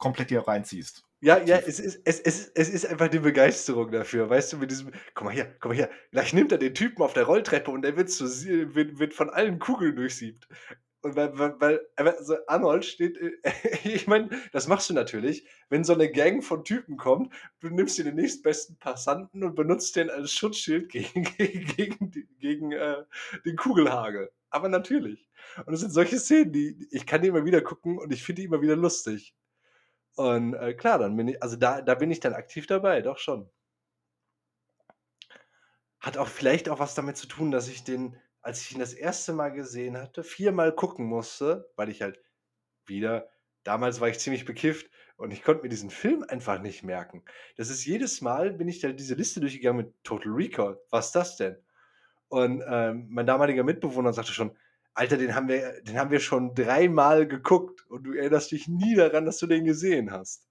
komplett dir reinziehst, Ja, ja, es ist es es es ist einfach die Begeisterung dafür, weißt du, mit diesem: „Guck mal hier, guck mal hier, gleich nimmt er den Typen auf der Rolltreppe und der wird zu wird wird von allen Kugeln durchsiebt.“ Und weil weil weil aber so Arnold steht, äh ich meine, das machst du natürlich, wenn so 'ne Gang von Typen kommt, du nimmst dir den nächstbesten Passanten und benutzt den als Schutzschild gegen gegen gegen gegen, äh, den Kugelhagel. Aber natürlich. Und es sind solche Szenen, die ich kann die immer wieder gucken und ich finde die immer wieder lustig. Und, äh, klar, dann bin i also da da bin ich dann aktiv dabei, doch schon. Hat auch vielleicht auch was damit zu tun, dass ich den, als ich ihn das 1. Mal gesehen hatte, viermal gucken musste, weil ich halt wieder damals war ich ziemlich bekifft und ich konnte mir diesen Film einfach nicht merken. Das ist jedes Mal bin ich da diese Liste durchgegangen mit „Total Recall“. Was ist das denn? Und, ähm, mein damaliger Mitbewohner sagte schon: „Alter, den haben wir den haben wir schon dreimal geguckt und du erinnerst dich nie daran, dass du den gesehen hast.“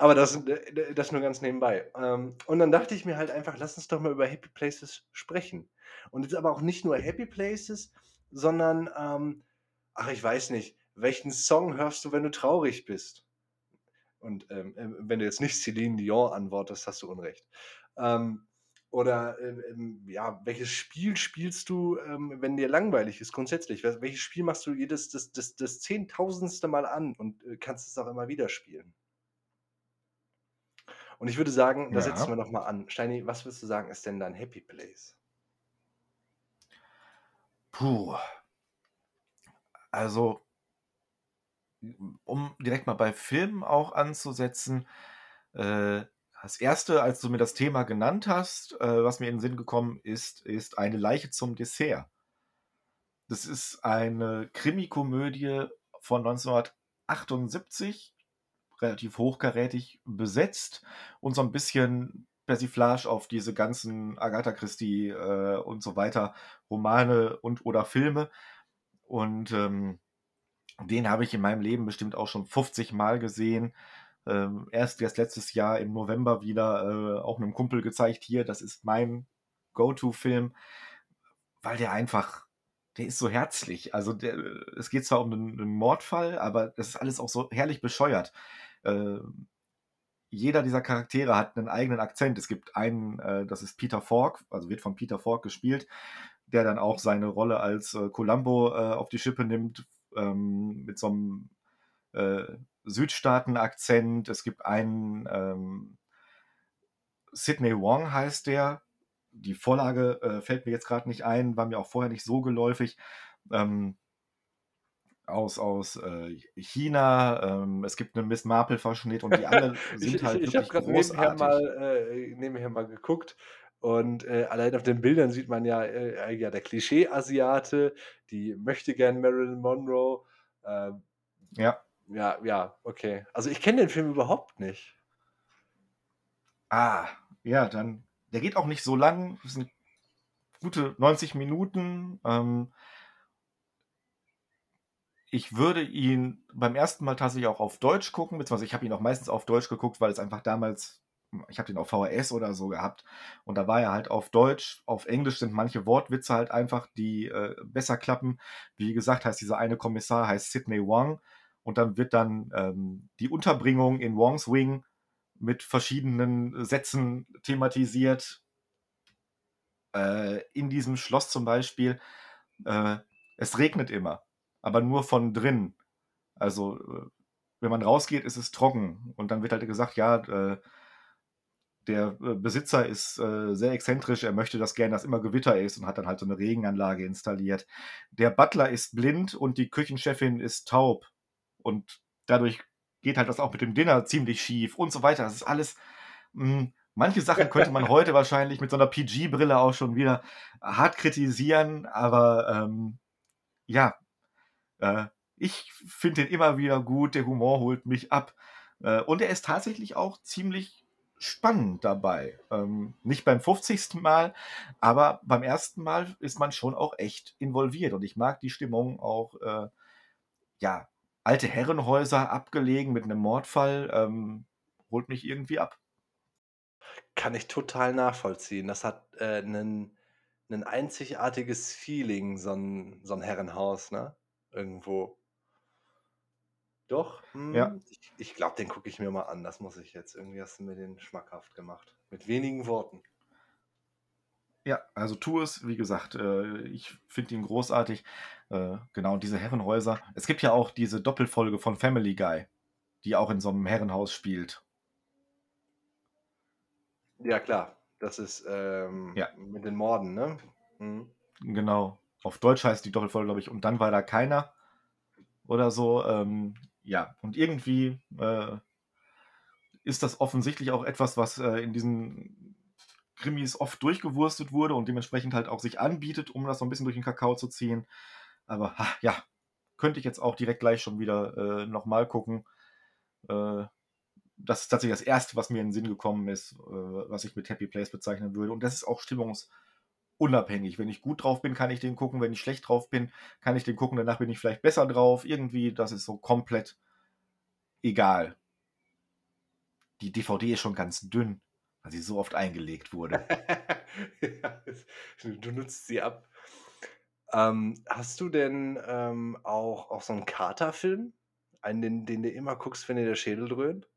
Aber das d das nur ganz nebenbei. Ähm, und dann dachte ich mir halt einfach: „Lass uns doch mal über Happy Places sprechen.“ Und jetzt aber auch nicht nur Happy Places, sondern, ähm, ach, ich weiß nicht, welchen Song hörst du, wenn du traurig bist? Und, ähm, ähm, wenn du jetzt nicht Celine Dion antwortest, hast du Unrecht. Ähm, oder, ähm, ähm, ja, welches Spiel spielst du, ähm, wenn dir langweilig ist grundsätzlich? Welches Spiel machst du jedes das das das zehntausendste Mal an und, äh, kannst es auch immer wieder spielen? Und ich würde sagen, da setzen wir Ja. noch mal an. Steini, was würdest du sagen, ist denn dein Happy Place? Puh. Also um direkt mal bei Filmen auch anzusetzen, äh, das 1., als du mir das Thema genannt hast, äh, was mir in 'n Sinn gekommen ist, ist „Eine Leiche zum Dessert“. Das ist eine Krimikomödie von 1978, relativ hochkarätig besetzt und so 'n bisschen Persiflage auf diese ganzen Agatha Christie, äh, und so weiter Romane und oder Filme. Und, ähm, den habe ich in meinem Leben bestimmt auch schon 50 Mal gesehen. Ähm, erst jetzt letztes Jahr im November wieder, äh, auch 'nem Kumpel gezeigt: „Hier, das ist mein Go-to-Film“, weil der einfach der ist so herzlich. Also, der es geht zwar um 'nen 'nen Mordfall, aber das ist alles auch so herrlich bescheuert. Ähm, jeder dieser Charaktere hat 'nen eigenen Akzent. Es gibt einen, äh, das ist Peter Falk, also wird von Peter Falk gespielt, der dann auch seine Rolle als, äh, Columbo, äh, auf die Schippe nimmt, ähm, mit so 'nem, äh, Südstaaten-Akzent. Es gibt einen, ähm Sidney Wong heißt der. Die Vorlage, äh, fällt mir jetzt grad nicht ein, war mir auch vorher nicht so geläufig. Ähm aus aus, äh, China. Ähm, es gibt 'nen Miss Marple-Verschnitt und die Ich sind ich halt ich habe wirklich nebenher großartig. mal äh, nebenher mal geguckt und, äh, allein auf den Bildern sieht man ja, äh, ja, der Klischee-Asiate, die möchtegern Marilyn Monroe. Ähm, Ja. Ja, ja, okay. Also, ich kenne den Film überhaupt nicht. Ah, ja, dann der geht auch nicht so lang. Das sind gute 90 Minuten. Ähm ich würde ihn beim 1. Mal tatsächlich auch auf Deutsch gucken, beziehungsweise ich habe ihn auch meistens auf Deutsch geguckt, weil es einfach damals ich habe den auf VHS oder so gehabt und da war er halt auf Deutsch. Auf Englisch sind manche Wortwitze halt einfach, die, äh, besser klappen. Wie gesagt, heißt dieser eine Kommissar heißt Sidney Wong und dann wird dann ähm, die Unterbringung in Wongs Wing mit verschiedenen Sätzen thematisiert. Äh, in diesem Schloss zum Beispiel, äh, es regnet immer, aber nur von drin. Also, äh, wenn man rausgeht, ist es trocken. Und dann wird halt gesagt, ja, äh, der äh, Besitzer ist äh, sehr exzentrisch, er möchte das gerne, dass immer Gewitter ist und hat dann halt so eine Regenanlage installiert. Der Butler ist blind und die Küchenchefin ist taub. Und dadurch geht halt das auch mit dem Dinner ziemlich schief und so weiter. Das ist alles. Mh, hm, manche Sachen könnte man heute wahrscheinlich mit so einer PG-Brille auch schon wieder hart kritisieren, aber ähm, ja, äh, ich finde den immer wieder gut, der Humor holt mich ab. Äh, und er ist tatsächlich auch ziemlich spannend dabei. Ähm, nicht beim 50. Mal, aber beim ersten Mal ist man schon auch echt involviert. Und ich mag die Stimmung auch, äh, ja, alte Herrenhäuser abgelegen mit einem Mordfall, ähm, holt mich irgendwie ab. Kann ich total nachvollziehen. Das hat äh, ein einzigartiges Feeling, so ein, so ein Herrenhaus, ne? Irgendwo. Doch, Ja. hm, ich ich glaube, den gucke ich mir mal an. Das muss ich jetzt. Irgendwie hast du mir den schmackhaft gemacht. Mit wenigen Worten. Ja, also tu es, wie gesagt, äh, ich finde ihn großartig. Äh, genau, diese Herrenhäuser. Es gibt ja auch diese Doppelfolge von Family Guy, die auch in so einem Herrenhaus spielt. Ja, klar. Das ist ähm, Ja, mit den Morden, ne? Mhm. genau. Auf Deutsch heißt die Doppelfolge, glaube ich, und dann war da keiner oder so. Ähm, ja, und irgendwie äh, ist das offensichtlich auch etwas, was äh, in diesen Krimis oft durchgewurstet wurde und dementsprechend halt auch sich anbietet, um das so ein bisschen durch den Kakao zu ziehen. Aber ha, ja, könnte ich jetzt auch direkt gleich schon wieder äh, nochmal gucken. Äh, das ist tatsächlich das Erste, was mir in den Sinn gekommen ist, äh, was ich mit Happy Place bezeichnen würde. Und das ist auch stimmungsunabhängig. Wenn ich gut drauf bin, kann ich den gucken. Wenn ich schlecht drauf bin, kann ich den gucken. Danach bin ich vielleicht besser drauf. Irgendwie, das ist so komplett egal. Die DVD ist schon ganz dünn, weil sie so oft eingelegt wurde. ja, du nutzt sie ab. Ähm, hast du denn ähm, auch, auch so einen Katerfilm? Einen, den, den du immer guckst, wenn dir der Schädel dröhnt?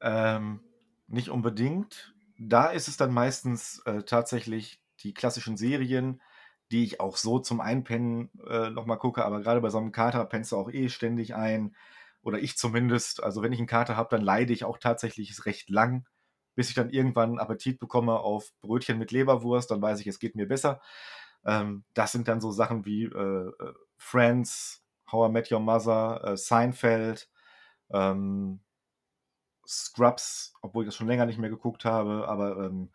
Ähm, nicht unbedingt. Da ist es dann meistens äh, tatsächlich die klassischen Serien, die ich auch so zum Einpennen äh, nochmal gucke, aber gerade bei so einem Kater pennst du auch eh ständig ein. Oder ich zumindest. Also wenn ich einen Kater habe, dann leide ich auch tatsächlich recht lang, bis ich dann irgendwann Appetit bekomme auf Brötchen mit Leberwurst, dann weiß ich, es geht mir besser. Ähm, das sind dann so Sachen wie äh, äh Friends, How I Met Your Mother, äh, Seinfeld, ähm, Scrubs, obwohl ich das schon länger nicht mehr geguckt habe, aber ähm,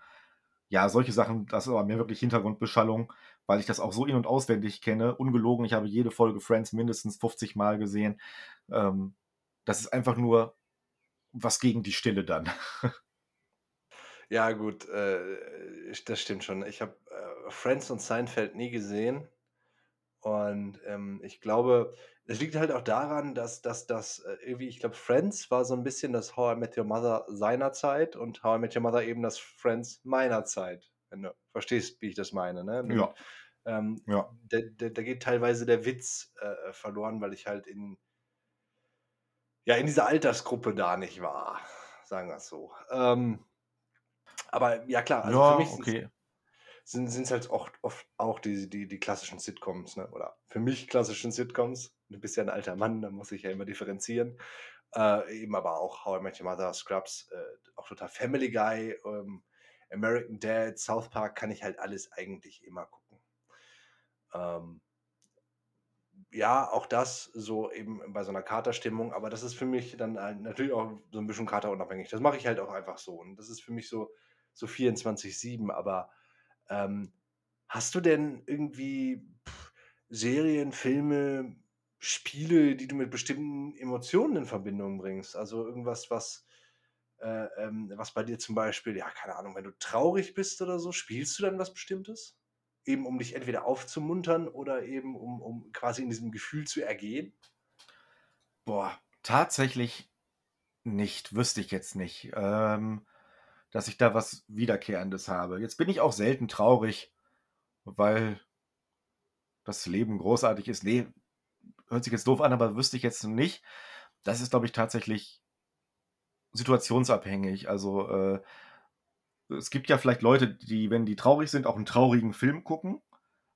ja, solche Sachen, das ist aber mehr wirklich Hintergrundbeschallung, weil ich das auch so in- und auswendig kenne. Ungelogen, ich habe jede Folge Friends mindestens 50 Mal gesehen. Ähm, das ist einfach nur was gegen die Stille dann. Ja, gut, äh, das stimmt schon. Ich habe äh, Friends und Seinfeld nie gesehen. Und ähm, ich glaube, es liegt halt auch daran, dass, dass das äh, irgendwie, ich glaube, Friends war so ein bisschen das How I Met Your Mother seiner Zeit und How I Met Your Mother eben das Friends meiner Zeit. Wenn du verstehst, wie ich das meine, ne? Ja, ähm, ja. da, da, da geht teilweise der Witz äh, verloren, weil ich halt in, ja, in dieser Altersgruppe da nicht war, sagen wir es so. Ähm, aber ja klar, also für Ja, mich sind okay. sind es halt oft, oft auch die, die, die klassischen Sitcoms, ne? Oder für mich klassischen Sitcoms. Du bist ja ein alter Mann, da muss ich ja immer differenzieren. Äh, eben aber auch How I Met Your Mother, Scrubs, äh, auch total Family Guy, ähm, American Dad, South Park, kann ich halt alles eigentlich immer gucken. Ähm, ja, auch das so eben bei so einer Katerstimmung, aber das ist für mich dann halt natürlich auch so ein bisschen katerunabhängig. Das mache ich halt auch einfach so. Und das ist für mich so, so 24-7, aber ähm, hast du denn irgendwie pff, Serien, Filme, Spiele, die du mit bestimmten Emotionen in Verbindung bringst? Also irgendwas, was, äh, ähm, was bei dir zum Beispiel, ja, keine Ahnung, wenn du traurig bist oder so, spielst du dann was Bestimmtes? Eben um dich entweder aufzumuntern oder eben um, um quasi in diesem Gefühl zu ergehen? Boah, tatsächlich nicht, wüsste ich jetzt nicht, ähm, dass ich da was Wiederkehrendes habe. Jetzt bin ich auch selten traurig, weil das Leben großartig ist. Nee, hört sich jetzt doof an, aber wüsste ich jetzt nicht. Das ist, glaube ich, tatsächlich situationsabhängig. Also, äh, es gibt ja vielleicht Leute, die, wenn die traurig sind, auch einen traurigen Film gucken.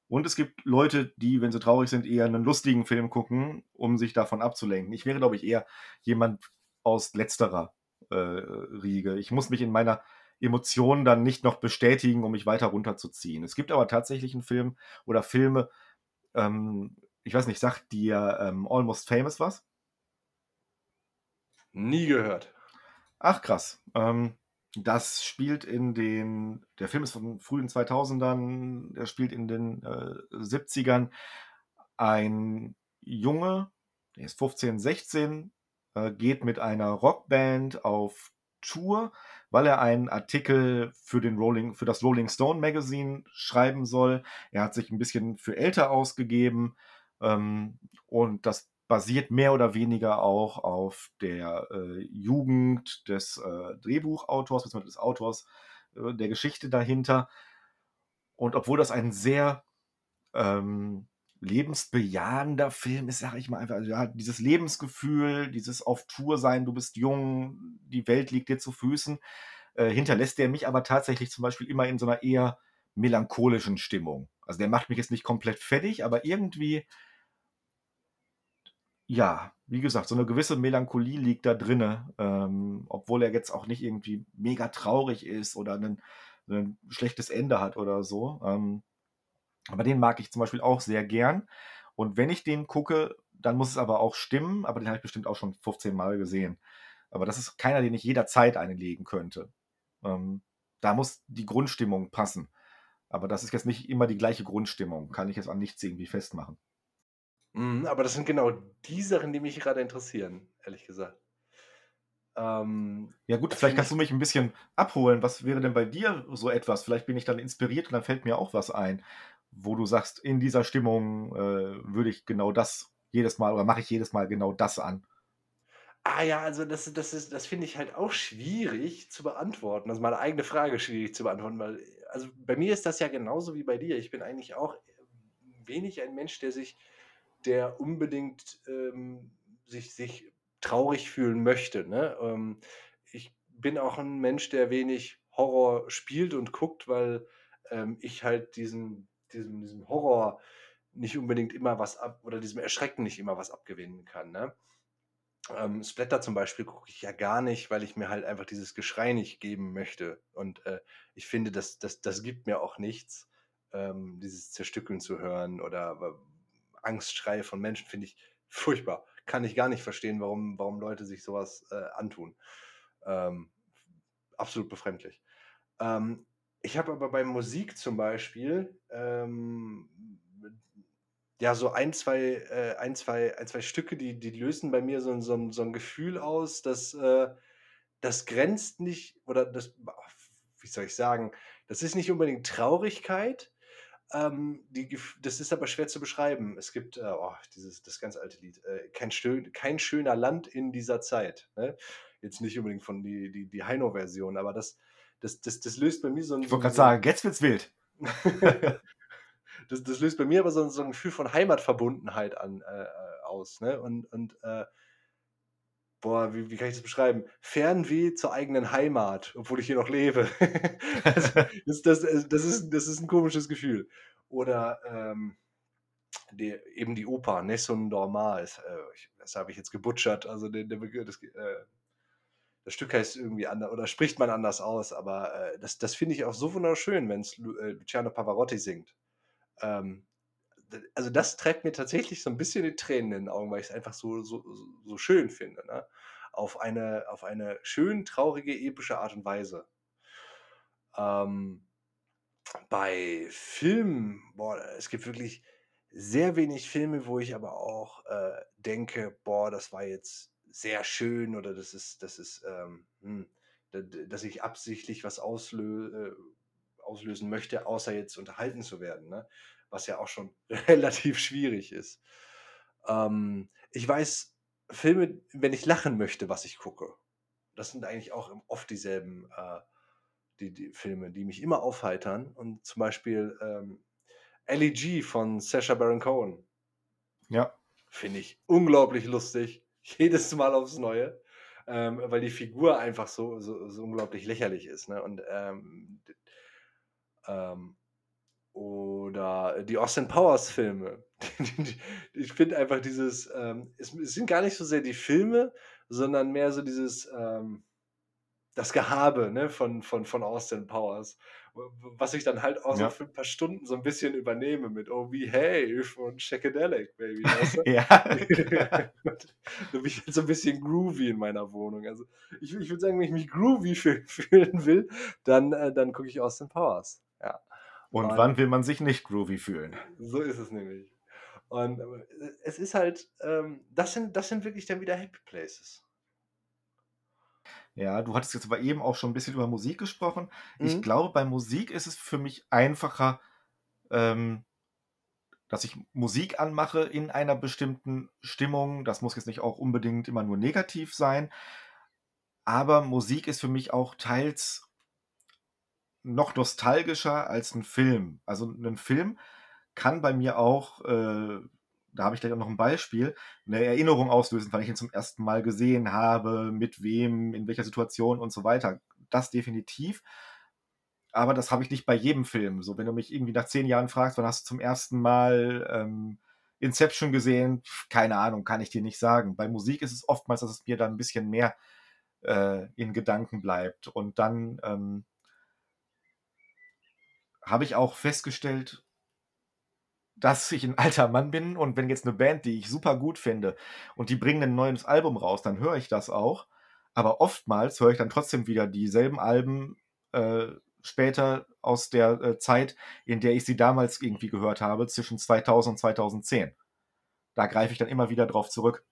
Und es gibt Leute, die, wenn sie traurig sind, eher einen lustigen Film gucken, um sich davon abzulenken. Ich wäre, glaube ich, eher jemand aus letzterer äh, Riege. Ich muss mich in meiner Emotion dann nicht noch bestätigen, um mich weiter runterzuziehen. Es gibt aber tatsächlich einen Film oder Filme, ähm, ich weiß nicht, sagt dir ähm, Almost Famous was? Nie gehört. Ach krass. Ähm, das spielt in den, der Film ist von frühen 2000ern, der spielt in den äh, 70ern. Ein Junge, der ist 15, 16, äh, geht mit einer Rockband auf Tour, weil er einen Artikel für, den Rolling, für das Rolling Stone Magazine schreiben soll. Er hat sich ein bisschen für älter ausgegeben ähm, und das basiert mehr oder weniger auch auf der äh, Jugend des äh, Drehbuchautors, beziehungsweise des Autors äh, der Geschichte dahinter. Und obwohl das ein sehr ähm, lebensbejahender Film ist, sage ich mal einfach, ja, dieses Lebensgefühl, dieses auf Tour sein, du bist jung, die Welt liegt dir zu Füßen, äh, hinterlässt der mich aber tatsächlich zum Beispiel immer in so einer eher melancholischen Stimmung. Also der macht mich jetzt nicht komplett fertig, aber irgendwie ja, wie gesagt, so eine gewisse Melancholie liegt da drinne, ähm, obwohl er jetzt auch nicht irgendwie mega traurig ist oder 'nen 'nen schlechtes Ende hat oder so. Ähm, aber den mag ich zum Beispiel auch sehr gern. Und wenn ich den gucke, dann muss es aber auch stimmen, aber den habe ich bestimmt auch schon 15 Mal gesehen. Aber das ist keiner, den ich jederzeit einlegen könnte. Ähm, da muss die Grundstimmung passen. Aber das ist jetzt nicht immer die gleiche Grundstimmung, kann ich jetzt an nichts irgendwie festmachen. Mhm, aber das sind genau die Sachen, die mich gerade interessieren, ehrlich gesagt. Ähm, Ja gut, vielleicht kannst du mich ein bisschen abholen. Was wäre denn bei dir so etwas? Vielleicht bin ich dann inspiriert und dann fällt mir auch was ein, wo du sagst, in dieser Stimmung, äh, würde ich genau das jedes Mal oder mache ich jedes Mal genau das an? Ah ja, also das das ist das finde ich halt auch schwierig zu beantworten. Also meine eigene Frage schwierig zu beantworten, weil also bei mir ist das ja genauso wie bei dir. Ich bin eigentlich auch wenig ein Mensch, der sich der unbedingt ähm, sich, sich traurig fühlen möchte. Ne? Ähm, ich bin auch ein Mensch, der wenig Horror spielt und guckt, weil ähm, ich halt diesen, diesem, diesem Horror nicht unbedingt immer was ab oder diesem Erschrecken nicht immer was abgewinnen kann. Ne? Ähm, Splatter zum Beispiel gucke ich ja gar nicht, weil ich mir halt einfach dieses Geschrei nicht geben möchte. Und äh, ich finde, das, das, das gibt mir auch nichts, ähm, dieses Zerstückeln zu hören oder Angstschreie von Menschen finde ich furchtbar. Kann ich gar nicht verstehen, warum, warum Leute sich sowas äh, antun. Ähm, absolut befremdlich. Ähm, ich habe aber bei Musik zum Beispiel ähm, ja so ein, zwei, äh, ein, zwei, ein, zwei Stücke, die, die lösen bei mir so, so, so ein Gefühl aus, dass äh, das grenzt nicht, oder das, wie soll ich sagen, das ist nicht unbedingt Traurigkeit, ähm, die das ist aber schwer zu beschreiben. Es gibt, äh, oh, dieses das ganz alte Lied, äh, kein schön kein schöner Land in dieser Zeit, ne? Jetzt nicht unbedingt von die die die Heino-Version, aber das das das das löst bei mir so 'n Ich wollte gerade sagen, jetzt wird's wild. Das das löst bei mir aber so so 'n Gefühl von Heimatverbundenheit an äh, äh, aus, ne? Und und, äh boah, wie wie kann ich das beschreiben? Fernweh zur eigenen Heimat, obwohl ich hier noch lebe. das das das das ist das ist 'n komisches Gefühl. Oder, ähm, die eben die Oper, Nessun Dorma ist, äh, ich das habe ich jetzt gebutchert, also der der das äh, das Stück heißt irgendwie anders oder spricht man anders aus, aber, äh, das das finde ich auch so wunderschön, wenn's Lu äh, Luciano Pavarotti singt. Ähm, also das treibt mir tatsächlich so ein bisschen die Tränen in den Augen, weil ich es einfach so so so schön finde, ne? Auf eine auf eine schön traurige, epische Art und Weise. Ähm, bei Filmen, boah, es gibt wirklich sehr wenig Filme, wo ich aber auch, äh, denke: „Boah, das war jetzt sehr schön“ oder das ist das ist, ähm, hm, dass ich absichtlich was auslö äh, auslösen möchte, außer jetzt unterhalten zu werden, ne? Was ja auch schon relativ schwierig ist. Ähm, ich weiß, Filme, wenn ich lachen möchte, was ich gucke, das sind eigentlich auch oft dieselben äh, die, die Filme, die mich immer aufheitern. Und zum Beispiel ähm, Ellie G von Sacha Baron Cohen. Ja. finde ich unglaublich lustig, jedes Mal aufs Neue, ähm, weil die Figur einfach so so so unglaublich lächerlich ist, ne? Und, ähm, ähm, oder die Austin Powers Filme. Ich finde einfach dieses, ähm es es sind gar nicht so sehr die Filme, sondern mehr so dieses, ähm das Gehabe, ne, von von von Austin Powers, was ich dann halt auch so Ja. für 'n paar Stunden so 'n bisschen übernehme mit „Oh, behave“ und „Shackadelic, Baby“, weißt du? Ja. Da bin ich halt so 'n bisschen groovy in meiner Wohnung. Also, ich ich würde sagen, wenn ich mich groovy fühl fühlen will, dann äh, dann gucke ich Austin Powers, ja. Und Und wann will man sich nicht groovy fühlen? so ist es nämlich. Und, äh, es ist halt, ähm das sind das sind wirklich dann wieder Happy Places. Ja, du hattest jetzt aber eben auch schon 'n bisschen über Musik gesprochen. Ich Mhm. glaube, bei Musik ist es für mich einfacher, ähm, dass ich Musik anmache in einer bestimmten Stimmung. Das muss jetzt nicht auch unbedingt immer nur negativ sein. Aber Musik ist für mich auch teils noch nostalgischer als 'n Film. Also, 'nen Film kann bei mir auch, äh da habe ich gleich auch noch 'n Beispiel, 'ne Erinnerung auslösen, weil ich ihn zum 1. Mal gesehen habe, mit wem, in welcher Situation und so weiter. Das definitiv. Aber das habe ich nicht bei jedem Film. So, wenn du mich irgendwie nach 10 Jahren fragst: „Wann hast du zum 1. Mal, ähm, Inception gesehen?“ Keine Ahnung, kann ich dir nicht sagen. Bei Musik ist es oftmals, dass es mir dann 'n bisschen mehr, äh, in Gedanken bleibt. Und dann, ähm habe ich auch festgestellt dass ich 'n alter Mann bin und wenn jetzt 'ne Band, die ich super gut finde und die bringen 'nen neues Album raus, dann höre ich das auch. Aber oftmals höre ich dann trotzdem wieder dieselben Alben, äh, später aus der, äh, Zeit, in der ich sie damals irgendwie gehört habe, zwischen 2000 und 2010. Da greife ich dann immer wieder drauf zurück.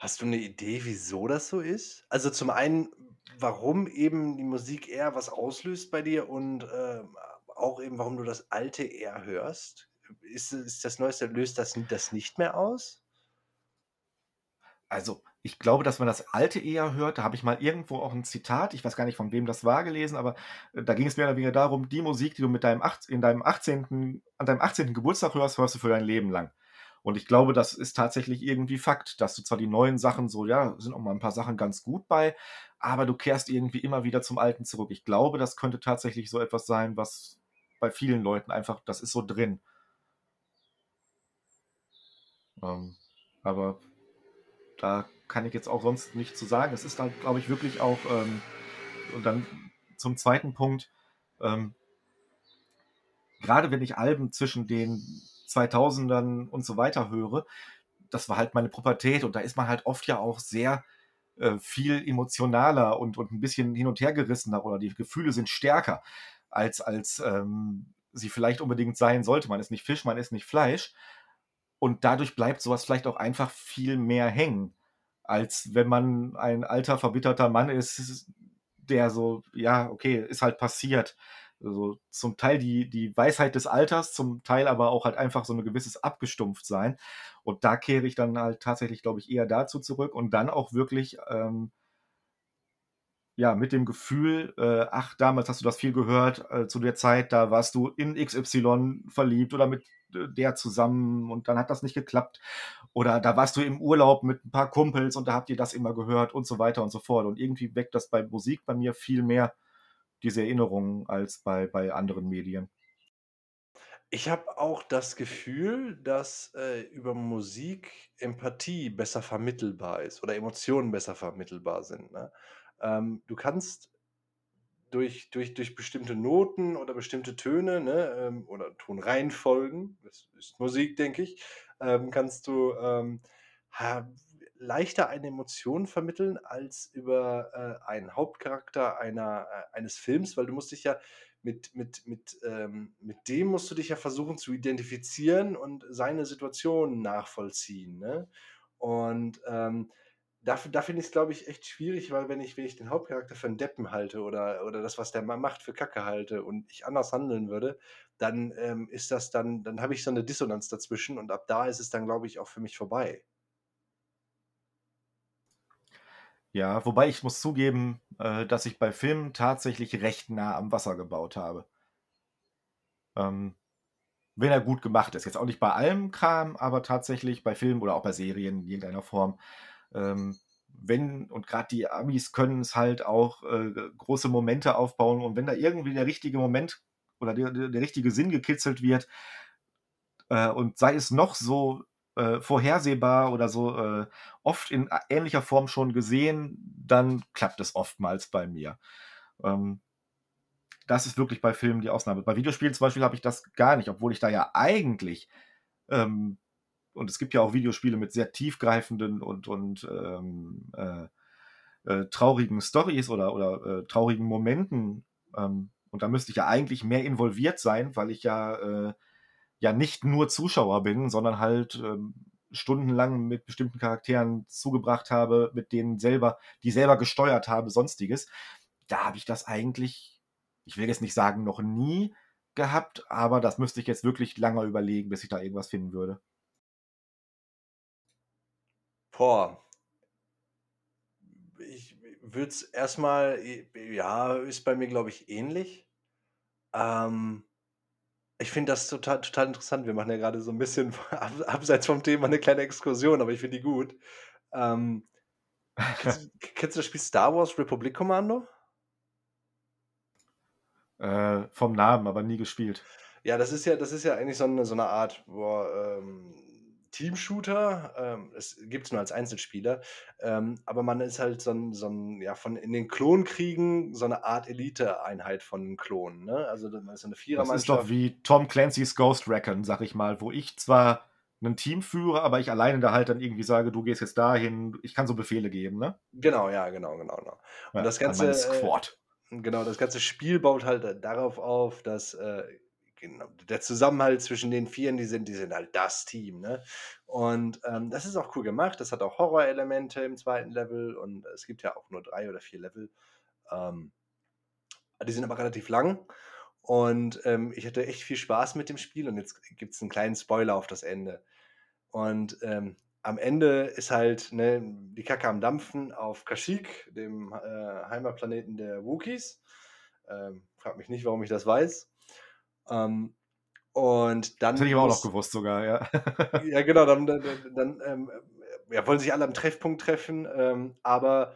Hast du 'ne Idee, wieso das so ist? Also, zum einen, warum eben die Musik eher was auslöst bei dir und, ähm, auch eben, warum du das Alte eher hörst? Ist ist das Neueste löst das das nicht mehr aus? Also, ich glaube, dass man das Alte eher hört. Da habe ich mal irgendwo auch 'n Zitat, ich weiß gar nicht, von wem das war, gelesen, aber, äh, da ging es mehr oder weniger darum: „Die Musik, die du mit deinem in deinem 18. an deinem 18. Geburtstag hörst, hörst du für dein Leben lang.“ Und ich glaube, das ist tatsächlich irgendwie Fakt, dass du zwar die neuen Sachen so ja, sind auch mal 'n paar Sachen ganz gut bei, aber du kehrst irgendwie immer wieder zum Alten zurück. Ich glaube, das könnte tatsächlich so etwas sein, was bei vielen Leuten einfach das ist so drin. Ähm, aber da kann ich jetzt auch sonst nichts zu sagen. Es ist halt, glaube ich, wirklich auch, ähm und dann zum 2. Punkt, ähm grade wenn ich Alben zwischen den 2000ern und so weiter höre, das war halt meine Pubertät und da ist man halt oft ja auch sehr, äh, viel emotionaler und und 'n bisschen hin und hergerissener oder die Gefühle sind stärker als als, ähm, sie vielleicht unbedingt sein sollte. Man ist nicht Fisch, man ist nicht Fleisch. Und dadurch bleibt so was vielleicht auch einfach viel mehr hängen, als wenn man ein alter, verbitterter Mann ist, der so ja, okay, ist halt passiert. Also, zum Teil die die Weisheit des Alters, zum Teil aber auch halt einfach so 'ne gewisses Abgestumpftsein. Und da kehre ich dann halt tatsächlich, glaube ich, eher dazu zurück und dann auch wirklich, ähm ja, mit dem Gefühl, äh: „Ach, damals hast du das viel gehört, äh, zu der Zeit, da warst du in XY verliebt oder mit d der zusammen und dann hat das nicht geklappt. Oder da warst du im Urlaub mit 'n paar Kumpels und da habt ihr das immer gehört“ und so weiter und so fort. Und irgendwie weckt das bei Musik bei mir viel mehr diese Erinnerungen als bei bei anderen Medien. Ich habe auch das Gefühl, dass, äh, über Musik Empathie besser vermittelbar ist oder Emotionen besser vermittelbar sind, ne? Ähm, du kannst durch durch durch bestimmte Noten oder bestimmte Töne, ne, ähm, oder Tonreihenfolgen, das ist Musik, denke ich, ähm, kannst du, ähm, leichter eine Emotion vermitteln als über, äh, einen Hauptcharakter einer äh, eines Films, weil du musst dich ja mit mit mit ähm, mit dem musst du dich ja versuchen zu identifizieren und seine Situation nachvollziehen, ne? Und, ähm, da da finde ich's, glaube ich, echt schwierig, weil wenn ich wenn ich den Hauptcharakter für 'n Deppen halte oder oder das, was der ma macht, für Kacke halte und ich anders handeln würde, dann, ähm, ist das dann dann habe ich so 'ne Dissonanz dazwischen und ab da ist es dann, glaube ich, auch für mich vorbei. Ja, wobei ich muss zugeben, äh, dass ich bei Filmen tatsächlich recht nah am Wasser gebaut habe. Ähm wenn er gut gemacht ist. Jetzt auch nicht bei allem Kram, aber tatsächlich bei Filmen oder auch bei Serien in irgendeiner Form. Ähm, wenn, und gerade die Amis können es halt auch äh, große Momente aufbauen und wenn da irgendwie der richtige Moment oder der, der, richtige Sinn gekitzelt wird äh, und sei es noch so äh, vorhersehbar oder so äh, oft in ähnlicher Form schon gesehen, dann klappt es oftmals bei mir. Ähm, das ist wirklich bei Filmen die Ausnahme. Bei Videospielen zum Beispiel habe ich das gar nicht, obwohl ich da ja eigentlich ähm, und es gibt ja auch Videospiele mit sehr tiefgreifenden und, und ähm, äh, äh, traurigen Stories oder, oder äh, traurigen Momenten. Ähm, und da müsste ich ja eigentlich mehr involviert sein, weil ich ja, äh, ja nicht nur Zuschauer bin, sondern halt ähm, stundenlang mit bestimmten Charakteren zugebracht habe, mit denen selber, die selber gesteuert habe, sonstiges. Da habe ich das eigentlich, ich will jetzt nicht sagen, noch nie gehabt, aber das müsste ich jetzt wirklich lange überlegen, bis ich da irgendwas finden würde. Boah. Ich würde es erstmal, ja, ist bei mir, glaube ich, ähnlich. Ähm, ich finde das total total interessant. Wir machen ja gerade so ein bisschen ab abseits vom Thema eine kleine Exkursion, aber ich finde die gut. Ähm, kennst du kennst du das Spiel Star Wars Republic Commando? Äh, vom Namen, aber nie gespielt. Ja, das ist ja das ist ja eigentlich so eine so 'ne Art, boah, ähm Team-Shooter. Ähm, es gibt es nur als Einzelspieler. Ähm, aber man ist halt so ein, so 'n ja, von in den Klonkriegen so eine Art Elite-Einheit von Klonen, ne? Also, dann ist so 'ne Das ist doch wie Tom Clancy's Ghost Recon, sag ich mal, wo ich zwar ein Team führe, aber ich alleine da halt dann irgendwie sage: „Du gehst jetzt dahin.“ Ich kann so Befehle geben, ne? Genau, ja, genau, genau, genau. Und Ja, das an Ganze, meine äh Squad. genau, das ganze Spiel baut halt, darauf auf, dass, äh, genau, der Zusammenhalt zwischen den Vieren, die sind die sind halt das Team, ne? Und, ähm, das ist auch cool gemacht. Das hat auch Horrorelemente im zweiten Level und es gibt ja auch nur 3 oder 4 Level. Ähm, die sind aber relativ lang und, ähm, ich hatte echt viel Spaß mit dem Spiel und jetzt gibt es einen kleinen Spoiler auf das Ende. Und, ähm, am Ende ist halt, ne, die Kacke am Dampfen auf Kashyyyk, dem, äh, Heimatplaneten der Wookiees. Ähm, frage mich nicht, warum ich das weiß. Ähm, und dann Das hätte ich aber auch noch gewusst sogar, ja. ja, genau, dann dann dann ähm, ja, wollen sich alle am Treffpunkt treffen, ähm, aber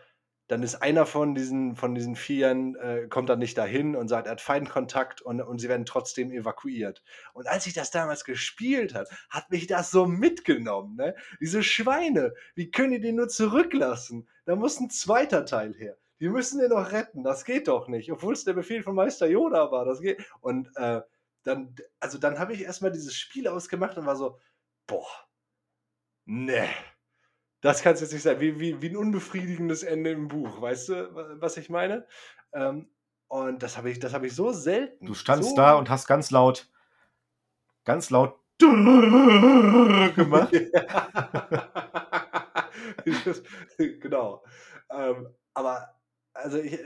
dann ist einer von diesen von diesen Vieren, äh, kommt dann nicht dahin und sagt, er hat Feindkontakt und und sie werden trotzdem evakuiert. Und als ich das damals gespielt habe, hat mich das so mitgenommen, ne? Diese Schweine, wie können die den nur zurücklassen? Da muss 'n zweiter Teil her. Die müssen den doch retten, das geht doch nicht, obwohl es der Befehl von Meister Yoda war, das geht und, äh, dann also, dann habe ich erst mal dieses Spiel ausgemacht und war so: „Boah, ne, das kann's jetzt nicht sein.“ Wie wie wie 'n unbefriedigendes Ende im Buch, weißt du, wa was ich meine? Ähm, und das habe ich das habe ich so Du selten, standst da so und hast ganz laut ganz laut gemacht? Genau. Ähm, aber also, ich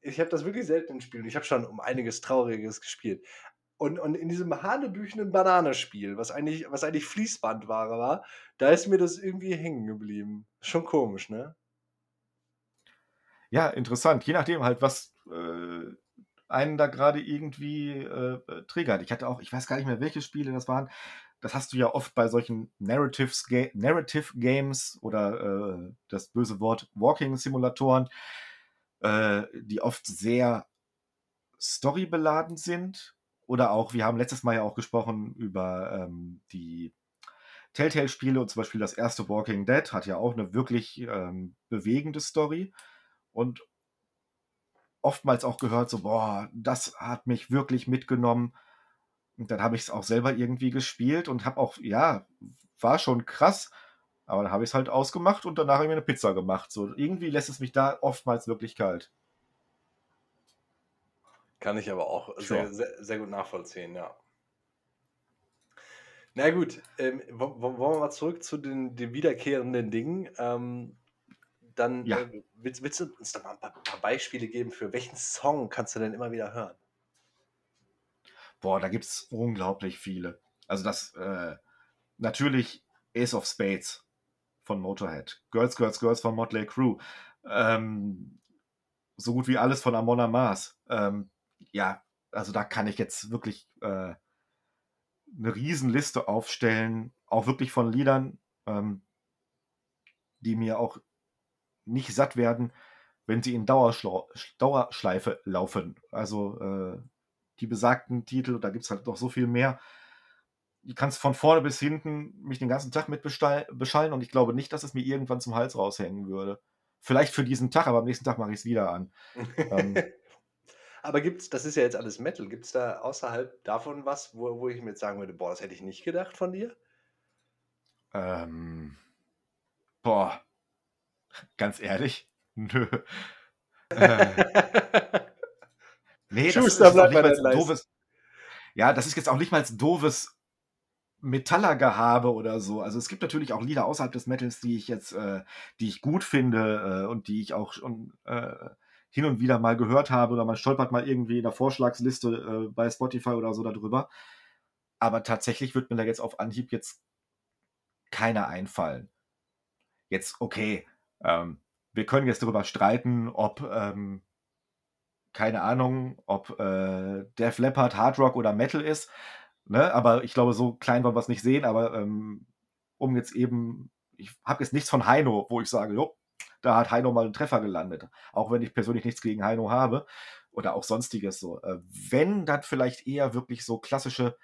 ich habe das wirklich selten in Spielen. Ich habe schon um einiges Trauriges gespielt. Und und in diesem hanebüchenen Bananenspiel, was eigentlich was eigentlich Fließbandware war, da ist mir das irgendwie hängen geblieben. Schon komisch, ne? Ja, interessant. Je nachdem halt, was, äh, einen da gerade irgendwie, äh, triggert. Ich hatte auch ich weiß gar nicht mehr, welche Spiele das waren. Das hast du ja oft bei solchen Narratives Ga Narrative Games oder, äh, das böse Wort Walking-Simulatoren, äh, die oft sehr storybeladen sind. Oder auch wir haben letztes Mal ja auch gesprochen über, ähm, die Telltale-Spiele und zum Beispiel das erste Walking Dead hat ja auch 'ne wirklich, ähm, bewegende Story und oftmals auch gehört so: „Boah, das hat mich wirklich mitgenommen.“ Und dann habe ich's auch selber irgendwie gespielt und habe auch ja, war schon krass, aber dann habe ich's halt ausgemacht und danach habe ich mir 'ne Pizza gemacht. So, irgendwie lässt es mich da oftmals wirklich kalt. Kann ich aber auch Tja. sehr sehr sehr gut nachvollziehen, ja. Na gut, ähm, wo wo wollen wir mal zurück zu den den wiederkehrenden Dingen. Ähm, dann, Ja. äh, willst willst du uns da mal 'n paar paar Beispiele geben, für welchen Song kannst du denn immer wieder hören? Boah, da gibt's unglaublich viele. Also das, äh natürlich Ace of Spades von Motorhead, Girls, Girls, Girls von Motley Crue, ähm, so gut wie alles von Amon Amarth. Ähm, ja, also da kann ich jetzt wirklich, äh eine Riesenliste aufstellen, auch wirklich von Liedern, ähm, die mir auch nicht satt werden, wenn sie in Dauerschleife laufen. Also äh, die besagten Titel, da gibt es halt noch so viel mehr. Du kannst von vorne bis hinten mich den ganzen Tag mit beschallen und ich glaube nicht, dass es mir irgendwann zum Hals raushängen würde. Vielleicht für diesen Tag, aber am nächsten Tag mache ich es wieder an. ähm, aber gibt's, das ist ja jetzt alles Metal, gibt es da außerhalb davon was, wo, wo ich mir jetzt sagen würde, boah, das hätte ich nicht gedacht von dir? Ähm, boah, ganz ehrlich, nö. Äh, nee, das ist, ist nicht mal doofes. Ja, das ist jetzt auch nicht mal doofes Metaller-Gehabe oder so. Also es gibt natürlich auch Lieder außerhalb des Metals, die ich jetzt, äh, die ich gut finde äh, und die ich auch schon äh, hin und wieder mal gehört habe oder man stolpert mal irgendwie in der Vorschlagsliste äh, bei Spotify oder so darüber. Aber tatsächlich wird mir da jetzt auf Anhieb jetzt keiner einfallen. Jetzt, okay, ähm, wir können jetzt darüber streiten, ob, ähm, keine Ahnung, ob äh, Def Leppard Hard Rock oder Metal ist. Ne? Aber ich glaube, so klein wollen wir es nicht sehen. Aber ähm, um jetzt eben, ich habe jetzt nichts von Heino, wo ich sage, jo, da hat Heino mal einen Treffer gelandet. Auch wenn ich persönlich nichts gegen Heino habe oder auch sonstiges so. Äh, wenn, dann vielleicht eher wirklich so klassische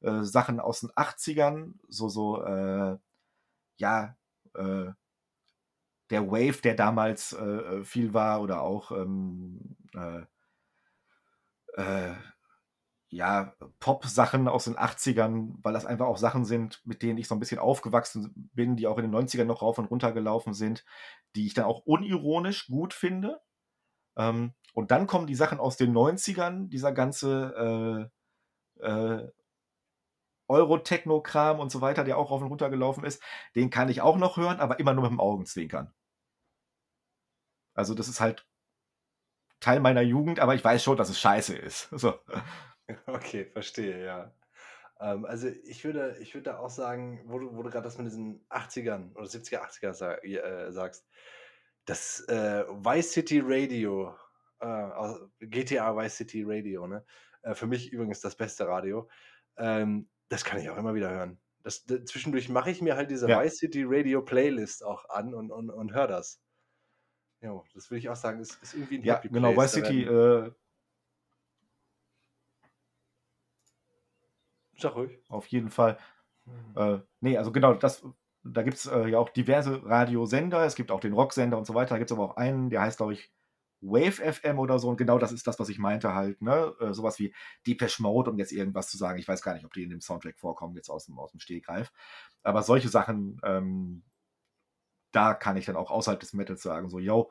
äh, Sachen aus den 80ern, so, so, äh, ja, äh, der Wave, der damals äh, äh, viel war, oder auch ähm, ja, Pop-Sachen aus den 80ern, weil das einfach auch Sachen sind, mit denen ich so ein bisschen aufgewachsen bin, die auch in den 90ern noch rauf und runter gelaufen sind, die ich dann auch unironisch gut finde. Ähm, und dann kommen die Sachen aus den 90ern, dieser ganze äh, äh, Euro-Techno-Kram und so weiter, der auch rauf und runter gelaufen ist, den kann ich auch noch hören, aber immer nur mit dem Augenzwinkern. Also das ist halt Teil meiner Jugend, aber ich weiß schon, dass es scheiße ist. So. Okay, verstehe, ja. Ähm, also ich würde, ich würde auch sagen, wo du, wo du gerade das mit diesen 80ern oder 70er, 80er sa äh, sagst, das äh, Vice City Radio, äh, GTA Vice City Radio, ne? Äh, für mich übrigens das beste Radio. Ähm, das kann ich auch immer wieder hören. Das, zwischendurch mache ich mir halt diese ja. Vice City Radio Playlist auch an und, und, und höre das. Ja, das würde ich auch sagen, ist, ist irgendwie ein Ja, Happy genau, Vice City äh, Sag ruhig. Auf jeden Fall. Mhm. Äh, nee, also genau, das, da gibt es äh, ja auch diverse Radiosender. Es gibt auch den Rocksender und so weiter. Da gibt es aber auch einen, der heißt, glaube ich, Wave FM oder so. Und genau das ist das, was ich meinte halt. Ne? Äh, sowas wie Depeche Mode, um jetzt irgendwas zu sagen. Ich weiß gar nicht, ob die in dem Soundtrack vorkommen, jetzt aus dem, aus dem Stegreif. Aber solche Sachen, ähm, da kann ich dann auch außerhalb des Metals sagen, so, yo,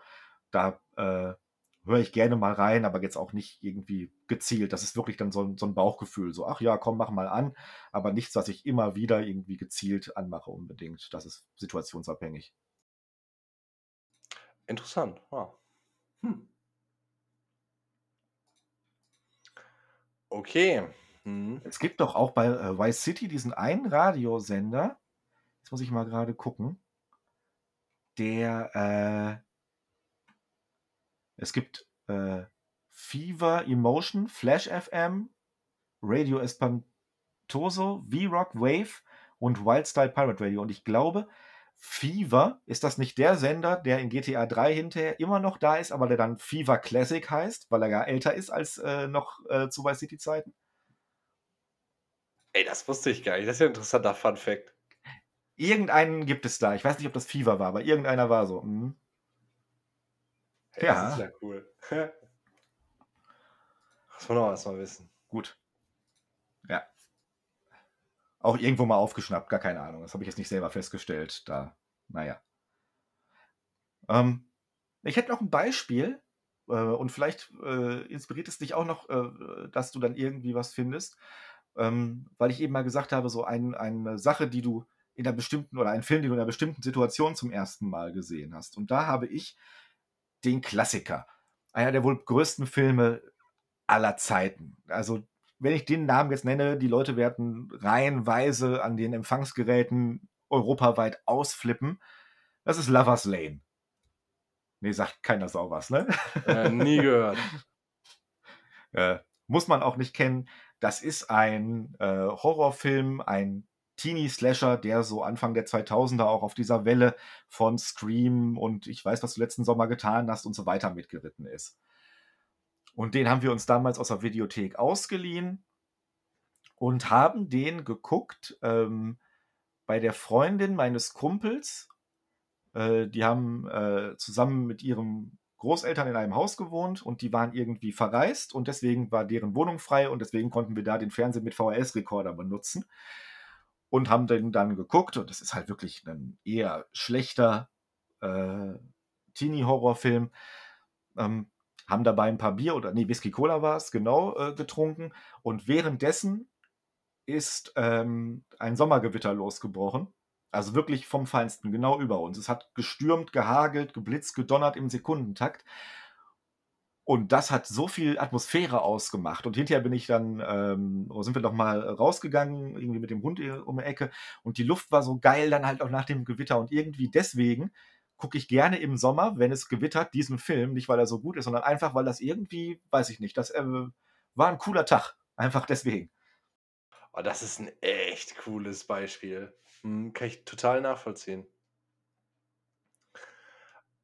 da äh, höre ich gerne mal rein, aber jetzt auch nicht irgendwie gezielt. Das ist wirklich dann so ein, so ein Bauchgefühl. So, ach ja, komm, mach mal an. Aber nichts, was ich immer wieder irgendwie gezielt anmache unbedingt. Das ist situationsabhängig. Interessant. Wow. Hm. Okay. Hm. Es gibt doch auch bei äh, Vice City diesen einen Radiosender. Jetzt muss ich mal gerade gucken. Der, äh, es gibt äh, Fever Emotion, Flash FM, Radio Espantoso, V-Rock Wave und Wildstyle Pirate Radio. Und ich glaube, Fever ist das nicht der Sender, der in GTA 3 hinterher immer noch da ist, aber der dann Fever Classic heißt, weil er ja älter ist als äh, noch äh, zu Vice City Zeiten? Ey, das wusste ich gar nicht. Das ist ja ein interessanter Fun Fact. Irgendeinen gibt es da. Ich weiß nicht, ob das Fever war, aber irgendeiner war so. Mhm. Hey, ja. Das ist ja cool. Muss man auch erstmal wissen. Gut. Ja. Auch irgendwo mal aufgeschnappt, gar keine Ahnung. Das habe ich jetzt nicht selber festgestellt. Da, naja. Ähm, ich hätte noch ein Beispiel äh, und vielleicht äh, inspiriert es dich auch noch, äh, dass du dann irgendwie was findest. Ähm, weil ich eben mal gesagt habe, so ein, eine Sache, die du in einer bestimmten oder ein Film, den du in einer bestimmten Situation zum ersten Mal gesehen hast. Und da habe ich den Klassiker. Einer der wohl größten Filme aller Zeiten. Also, wenn ich den Namen jetzt nenne, die Leute werden reihenweise an den Empfangsgeräten europaweit ausflippen. Das ist Lovers Lane. Nee, sagt keiner Sau was, ne? Äh, nie gehört. äh, muss man auch nicht kennen. Das ist ein äh, Horrorfilm, ein Teenie-Slasher, der so Anfang der 2000er auch auf dieser Welle von Scream und ich weiß, was du letzten Sommer getan hast und so weiter mitgeritten ist. Und den haben wir uns damals aus der Videothek ausgeliehen und haben den geguckt ähm, bei der Freundin meines Kumpels. Äh, die haben äh, zusammen mit ihrem Großeltern in einem Haus gewohnt und die waren irgendwie verreist und deswegen war deren Wohnung frei und deswegen konnten wir da den Fernseher mit VHS-Rekorder benutzen und haben den dann geguckt und das ist halt wirklich ein eher schlechter äh, Teenie-Horrorfilm. Ähm, haben dabei ein paar Bier oder nee, Whisky Cola war es, genau, äh, getrunken und währenddessen ist ähm, ein Sommergewitter losgebrochen. Also wirklich vom Feinsten, genau über uns. Es hat gestürmt, gehagelt, geblitzt, gedonnert im Sekundentakt. Und das hat so viel Atmosphäre ausgemacht. Und hinterher bin ich dann, ähm, sind wir noch mal rausgegangen, irgendwie mit dem Hund um die Ecke. Und die Luft war so geil dann halt auch nach dem Gewitter. Und irgendwie deswegen gucke ich gerne im Sommer, wenn es gewittert, diesen Film. Nicht, weil er so gut ist, sondern einfach, weil das irgendwie, weiß ich nicht, das äh, war ein cooler Tag. Einfach deswegen. Oh, das ist ein echt cooles Beispiel. Hm, kann ich total nachvollziehen.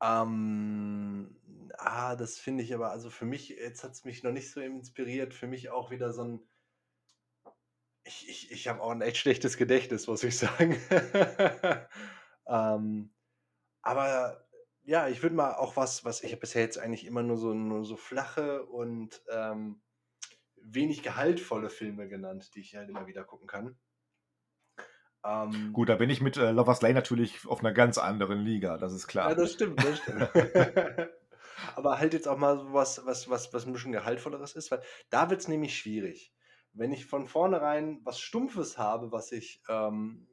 Ähm, ah, das finde ich aber, also für mich, jetzt hat es mich noch nicht so inspiriert, für mich auch wieder so ein. Ich, ich, ich habe auch ein echt schlechtes Gedächtnis, muss ich sagen. ähm, aber ja, ich würde mal auch was, was ich habe bisher jetzt eigentlich immer nur so, nur so flache und ähm, wenig gehaltvolle Filme genannt, die ich halt immer wieder gucken kann. Ähm, Gut, da bin ich mit äh, Lovers Lane natürlich auf einer ganz anderen Liga, das ist klar. Ja, das stimmt, das stimmt. Aber halt jetzt auch mal was, was, was, was ein bisschen gehaltvolleres ist, weil da wird es nämlich schwierig. Wenn ich von vornherein was Stumpfes habe, was ich ähm,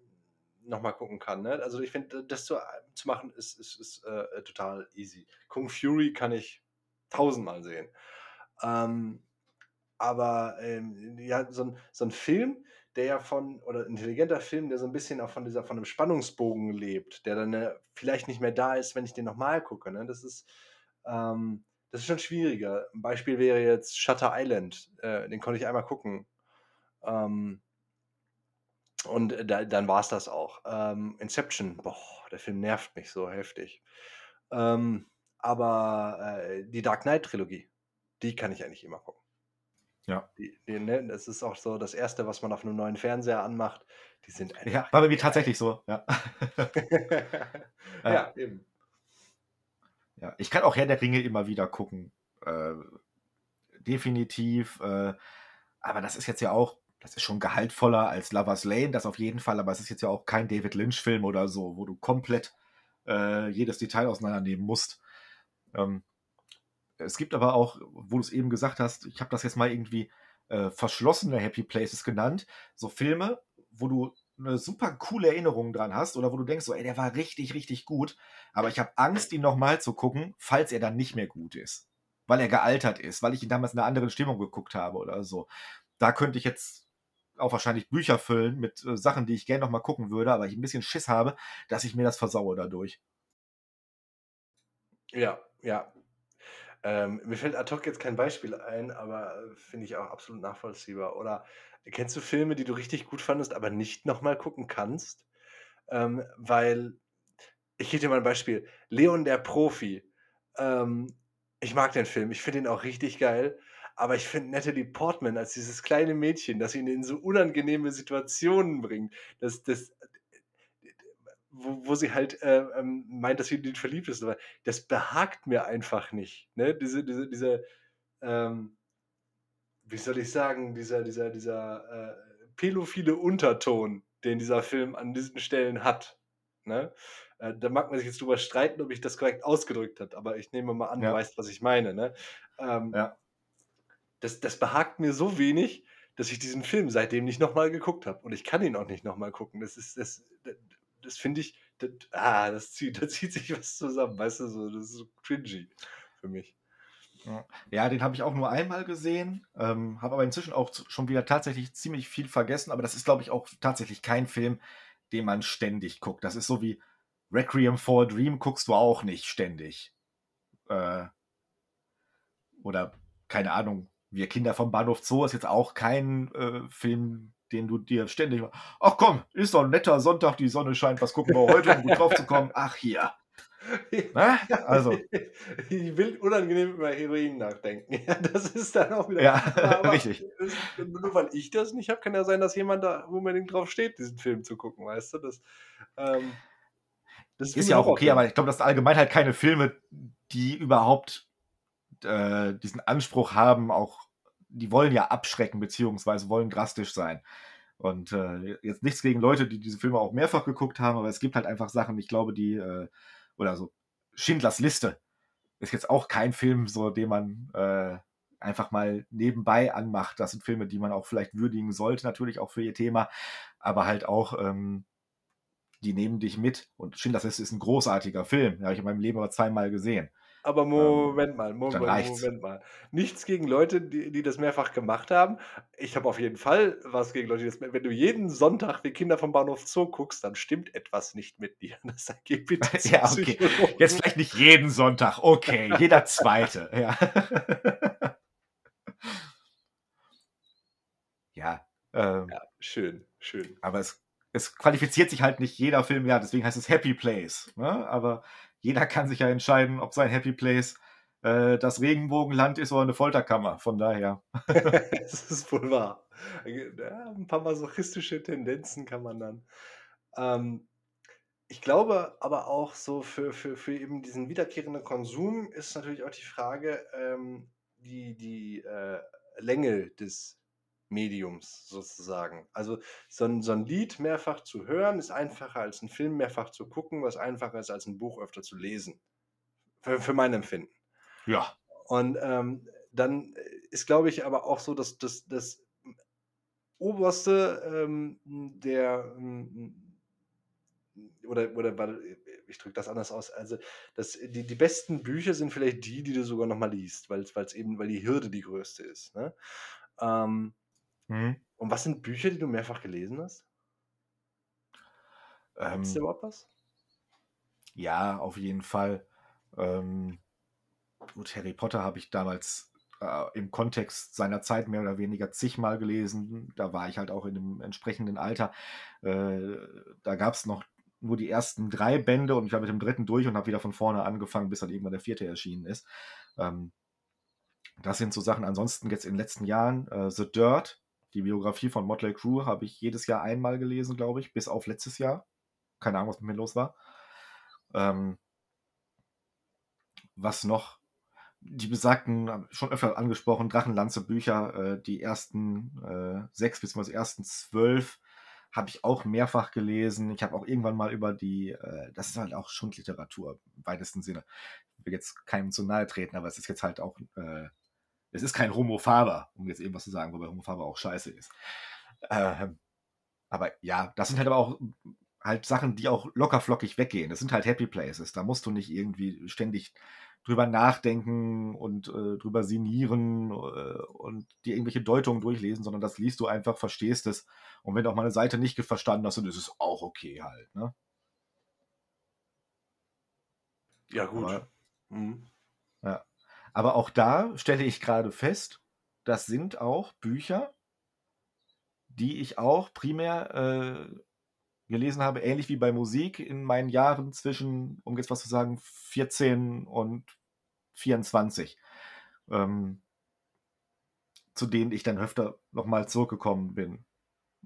nochmal gucken kann. Ne? Also ich finde, das zu, zu machen ist, ist, ist äh, total easy. Kung Fury kann ich tausendmal sehen. Ähm, aber ähm, ja, so ein, so ein Film, der ja von, oder intelligenter Film, der so ein bisschen auch von dieser, von einem Spannungsbogen lebt, der dann äh, vielleicht nicht mehr da ist, wenn ich den nochmal gucke. Ne? Das ist, ähm, das ist schon schwieriger. Ein Beispiel wäre jetzt Shutter Island. Äh, den konnte ich einmal gucken. Ähm, und da, dann war es das auch. Ähm, Inception, boah, der Film nervt mich so heftig. Ähm, aber äh, die Dark Knight-Trilogie, die kann ich eigentlich immer gucken. Ja. Die, die, ne, das ist auch so das Erste, was man auf einem neuen Fernseher anmacht. Die sind einfach. Ja, war bei mir tatsächlich so, ja. ja, eben. Ja, ich kann auch Herr der Ringe immer wieder gucken. Äh, definitiv. Äh, aber das ist jetzt ja auch, das ist schon gehaltvoller als Lovers Lane, das auf jeden Fall, aber es ist jetzt ja auch kein David Lynch-Film oder so, wo du komplett äh, jedes Detail auseinandernehmen musst. Ähm, es gibt aber auch, wo du es eben gesagt hast, ich habe das jetzt mal irgendwie äh, verschlossene Happy Places genannt, so Filme, wo du eine super coole Erinnerung dran hast oder wo du denkst, so, ey, der war richtig, richtig gut, aber ich habe Angst, ihn nochmal zu gucken, falls er dann nicht mehr gut ist. Weil er gealtert ist, weil ich ihn damals in einer anderen Stimmung geguckt habe oder so. Da könnte ich jetzt auch wahrscheinlich Bücher füllen mit äh, Sachen, die ich gerne nochmal gucken würde, aber ich ein bisschen Schiss habe, dass ich mir das versaue dadurch. Ja, ja, ähm, mir fällt ad hoc jetzt kein Beispiel ein, aber äh, finde ich auch absolut nachvollziehbar. Oder kennst du Filme, die du richtig gut fandest, aber nicht nochmal gucken kannst? Ähm, weil, ich gebe dir mal ein Beispiel. Leon der Profi. Ähm, ich mag den Film, ich finde ihn auch richtig geil, aber ich finde Natalie Portman als dieses kleine Mädchen, das ihn in so unangenehme Situationen bringt, das, das, wo, wo sie halt äh, ähm, meint, dass sie in den verliebt ist. Aber das behagt mir einfach nicht. Ne? Diese, diese, diese ähm, wie soll ich sagen, dieser, dieser, dieser äh, pädophile Unterton, den dieser Film an diesen Stellen hat. Ne? Äh, da mag man sich jetzt drüber streiten, ob ich das korrekt ausgedrückt habe, aber ich nehme mal an, ja. du weißt, was ich meine. Ne? Ähm, ja. das, das behagt mir so wenig, dass ich diesen Film seitdem nicht nochmal geguckt habe. Und ich kann ihn auch nicht nochmal gucken. Das ist, das, das finde ich, das, ah, das zieht, da zieht sich was zusammen, weißt du, so, das ist so cringy für mich. Ja, den habe ich auch nur einmal gesehen, ähm, habe aber inzwischen auch schon wieder tatsächlich ziemlich viel vergessen, aber das ist, glaube ich, auch tatsächlich kein Film, den man ständig guckt. Das ist so wie Requiem for a Dream guckst du auch nicht ständig. Äh, oder keine Ahnung, Wir Kinder vom Bahnhof Zoo ist jetzt auch kein äh, Film, den du dir ständig. Ach komm, ist doch ein netter Sonntag, die Sonne scheint, was gucken wir heute, um gut drauf zu kommen? Ach hier. Na? Ne? Also. Ich will unangenehm über Heroin nachdenken. Ja, das ist dann auch wieder. Ja, richtig. Ist, nur weil ich das nicht habe, kann ja sein, dass jemand da unbedingt drauf steht, diesen Film zu gucken, weißt du? Das, ähm, das ist ja auch okay, aber ich glaube, das sind allgemein halt keine Filme, die überhaupt äh, diesen Anspruch haben, auch die wollen ja abschrecken, beziehungsweise wollen drastisch sein. Und äh, jetzt nichts gegen Leute, die diese Filme auch mehrfach geguckt haben, aber es gibt halt einfach Sachen, ich glaube, die, äh, oder so, Schindlers Liste ist jetzt auch kein Film, so den man äh, einfach mal nebenbei anmacht. Das sind Filme, die man auch vielleicht würdigen sollte, natürlich auch für ihr Thema, aber halt auch, ähm, die nehmen dich mit. Und Schindlers Liste ist ein großartiger Film. Den habe ich in meinem Leben aber zweimal gesehen. Aber ähm, Moment mal, Moment, Moment mal. Nichts gegen Leute, die, die das mehrfach gemacht haben. Ich habe auf jeden Fall was gegen Leute, die das Wenn du jeden Sonntag wie Kinder vom Bahnhof Zoo guckst, dann stimmt etwas nicht mit dir. Das geht bitte ja, okay. Jetzt vielleicht nicht jeden Sonntag. Okay, jeder zweite. ja. ja, ähm, ja, schön, schön. Aber es, es qualifiziert sich halt nicht jeder Film, ja, deswegen heißt es Happy Place. Ne? Aber jeder kann sich ja entscheiden, ob sein Happy Place äh, das Regenbogenland ist oder eine Folterkammer. Von daher. das ist wohl wahr. Ja, ein paar masochistische Tendenzen kann man dann. Ähm, ich glaube aber auch so für, für, für eben diesen wiederkehrenden Konsum ist natürlich auch die Frage, ähm, die, die äh, Länge des Mediums sozusagen. Also so ein, so 'n Lied mehrfach zu hören, ist einfacher als ein Film mehrfach zu gucken, was einfacher ist als ein Buch öfter zu lesen. Für für mein Empfinden. Ja. Und, ähm, dann ist, glaube ich, aber auch so, dass das das Oberste, ähm, der, hm, oder oder warte, ich drücke das anders aus. Also, das die die besten Bücher sind vielleicht die, die du sogar noch mal liest, weil es eben weil die Hürde die größte ist, ne? Ähm Mhm. Und was sind Bücher, die du mehrfach gelesen hast? Ähm, Ist überhaupt was? Ja, auf jeden Fall. Ähm, gut, Harry Potter habe ich damals äh, im Kontext seiner Zeit mehr oder weniger zigmal gelesen. Da war ich halt auch in dem entsprechenden Alter. Äh, da gab es noch nur die ersten drei Bände und ich war mit dem dritten durch und habe wieder von vorne angefangen, bis dann irgendwann der vierte erschienen ist. Ähm, das sind so Sachen. Ansonsten jetzt in den letzten Jahren äh, The Dirt die Biografie von Motley Crue habe ich jedes Jahr einmal gelesen, glaube ich, bis auf letztes Jahr. Keine Ahnung, was mit mir los war. Ähm, was noch? Die besagten, schon öfter angesprochen, Drachenlanze-Bücher, äh, die ersten äh, sechs bzw. ersten zwölf habe ich auch mehrfach gelesen. Ich habe auch irgendwann mal über die, äh, das ist halt auch Schundliteratur im weitesten Sinne. Ich will jetzt keinem zu nahe treten, aber es ist jetzt halt auch äh, es ist kein Homo Faber, um jetzt irgendwas zu sagen, wobei Homo Faber auch scheiße ist. Ähm, aber ja, das sind halt aber auch halt Sachen, die auch lockerflockig weggehen. Das sind halt Happy Places. Da musst du nicht irgendwie ständig drüber nachdenken und äh, drüber sinnieren äh, und dir irgendwelche Deutungen durchlesen, sondern das liest du einfach, verstehst es. Und wenn du auch mal eine Seite nicht verstanden hast, dann ist es auch okay halt. Ne? Ja, gut. Aber, mhm. Aber auch da stelle ich gerade fest, das sind auch Bücher, die ich auch primär äh, gelesen habe, ähnlich wie bei Musik in meinen Jahren zwischen, um jetzt was zu sagen, 14 und 24. Ähm, zu denen ich dann öfter nochmal zurückgekommen bin.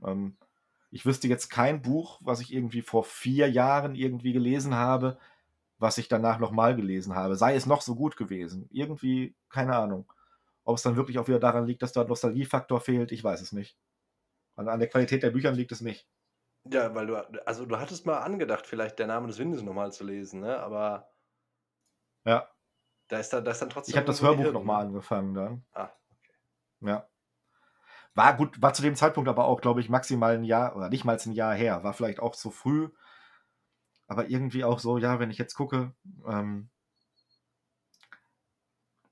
Ähm, ich wüsste jetzt kein Buch, was ich irgendwie vor vier Jahren irgendwie gelesen habe, was ich danach nochmal gelesen habe. Sei es noch so gut gewesen. Irgendwie, keine Ahnung. Ob es dann wirklich auch wieder daran liegt, dass da ein Nostalgiefaktor fehlt, ich weiß es nicht. An, an der Qualität der Bücher liegt es nicht. Ja, weil du, also du hattest mal angedacht, vielleicht der Name des Windes nochmal zu lesen, ne? Aber. Ja. Da ist, da, da ist dann trotzdem. Ich habe das Hörbuch nochmal angefangen dann. Ah, okay. Ja. War gut, war zu dem Zeitpunkt aber auch, glaube ich, maximal ein Jahr oder nicht mal ein Jahr her. War vielleicht auch zu früh aber irgendwie auch so, ja, wenn ich jetzt gucke, ähm,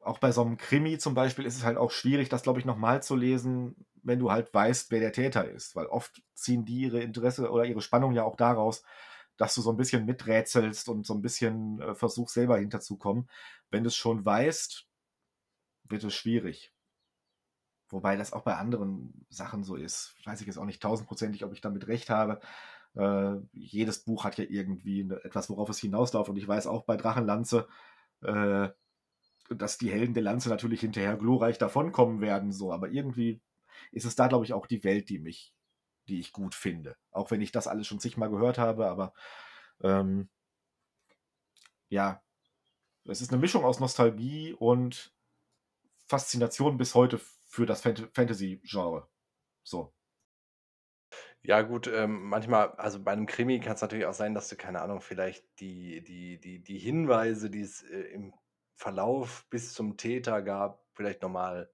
auch bei so einem Krimi zum Beispiel ist es halt auch schwierig, das, glaube ich, nochmal zu lesen, wenn du halt weißt, wer der Täter ist. Weil oft ziehen die ihre Interesse oder ihre Spannung ja auch daraus, dass du so ein bisschen miträtselst und so ein bisschen äh, versuchst, selber hinterzukommen. Wenn du es schon weißt, wird es schwierig. wobei das auch bei anderen Sachen so ist. Weiß ich jetzt auch nicht tausendprozentig, ob ich damit recht habe. Äh, jedes Buch hat ja irgendwie ne, etwas, worauf es hinausläuft. Und ich weiß auch bei Drachenlanze, äh, dass die Helden der Lanze natürlich hinterher glorreich davonkommen werden, so. Aber irgendwie ist es da, glaube ich, auch die Welt, die mich, die ich gut finde. Auch wenn ich das alles schon zigmal gehört habe, aber ähm, ja, es ist eine Mischung aus Nostalgie und Faszination bis heute für das Fantasy-Genre. So. Ja, gut, ähm, manchmal, also bei einem Krimi kann es natürlich auch sein, dass du, keine Ahnung, vielleicht die, die, die, die Hinweise, die es äh, im Verlauf bis zum Täter gab, vielleicht nochmal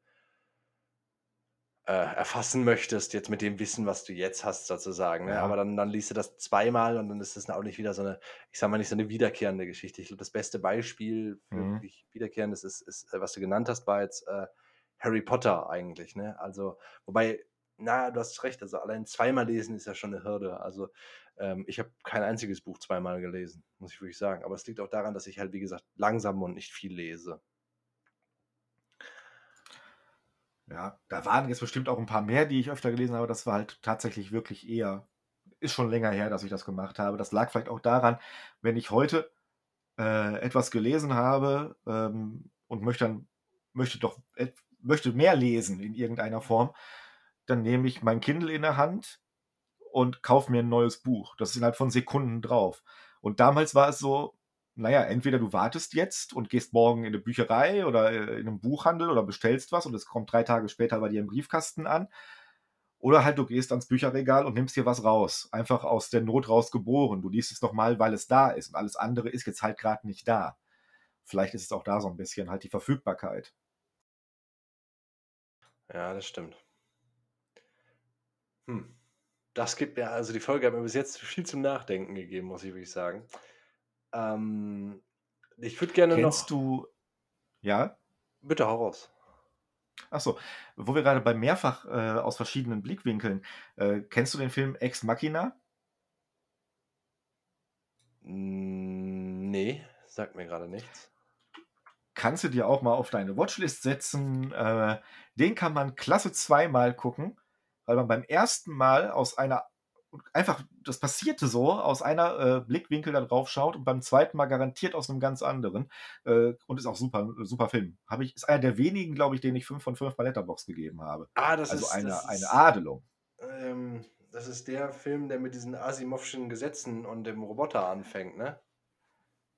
äh, erfassen möchtest, jetzt mit dem Wissen, was du jetzt hast, sozusagen. Ne? Aber dann, dann liest du das zweimal und dann ist das auch nicht wieder so eine, ich sag mal nicht so eine wiederkehrende Geschichte. Ich glaube, das beste Beispiel für Mhm. wirklich Wiederkehrendes ist, ist, äh, was du genannt hast, war jetzt äh, Harry Potter eigentlich. Ne? Also, wobei, na, du hast recht, also allein zweimal lesen ist ja schon eine Hürde. Also, ähm, ich habe kein einziges Buch zweimal gelesen, muss ich wirklich sagen. Aber es liegt auch daran, dass ich halt, wie gesagt, langsam und nicht viel lese. Ja, da waren jetzt bestimmt auch ein paar mehr, die ich öfter gelesen habe. Das war halt tatsächlich wirklich eher, ist schon länger her, dass ich das gemacht habe. Das lag vielleicht auch daran, wenn ich heute äh, etwas gelesen habe ähm, und möchte dann möchte doch möchte mehr lesen in irgendeiner Form, dann nehme ich mein Kindle in der Hand und kaufe mir ein neues Buch. Das ist innerhalb von Sekunden drauf. Und damals war es so, naja, entweder du wartest jetzt und gehst morgen in eine Bücherei oder äh, in einen Buchhandel oder bestellst was und es kommt drei Tage später bei dir im Briefkasten an. Oder halt du gehst ans Bücherregal und nimmst dir was raus. Einfach aus der Not raus geboren. Du liest es nochmal, weil es da ist. Und alles andere ist jetzt halt gerade nicht da. Vielleicht ist es auch da so ein bisschen halt die Verfügbarkeit. Ja, das stimmt. Hm. Das gibt mir, also die Folge hat mir bis jetzt viel zum Nachdenken gegeben, muss ich wirklich sagen. Ähm, ich würde gerne Kennst noch. du, ja? Bitte hau raus. Achso, wo wir gerade bei mehrfach äh, aus verschiedenen Blickwinkeln, äh, kennst du den Film Ex Machina? Nee, sagt mir gerade nichts. Kannst du dir auch mal auf deine Watchlist setzen. Äh, den kann man klasse zweimal gucken, weil man beim ersten Mal aus einer einfach, das passierte so, aus einer äh, Blickwinkel da drauf schaut und beim zweiten Mal garantiert aus einem ganz anderen. Äh, und ist auch super, super Film. Habe ich, ist einer der wenigen, glaube ich, den ich 5 von 5 bei Letterbox gegeben habe. Ah, das also ist, eine, das eine ist, Adelung. ähm, das ist der Film, der mit diesen Asimovschen Gesetzen und dem Roboter anfängt, ne?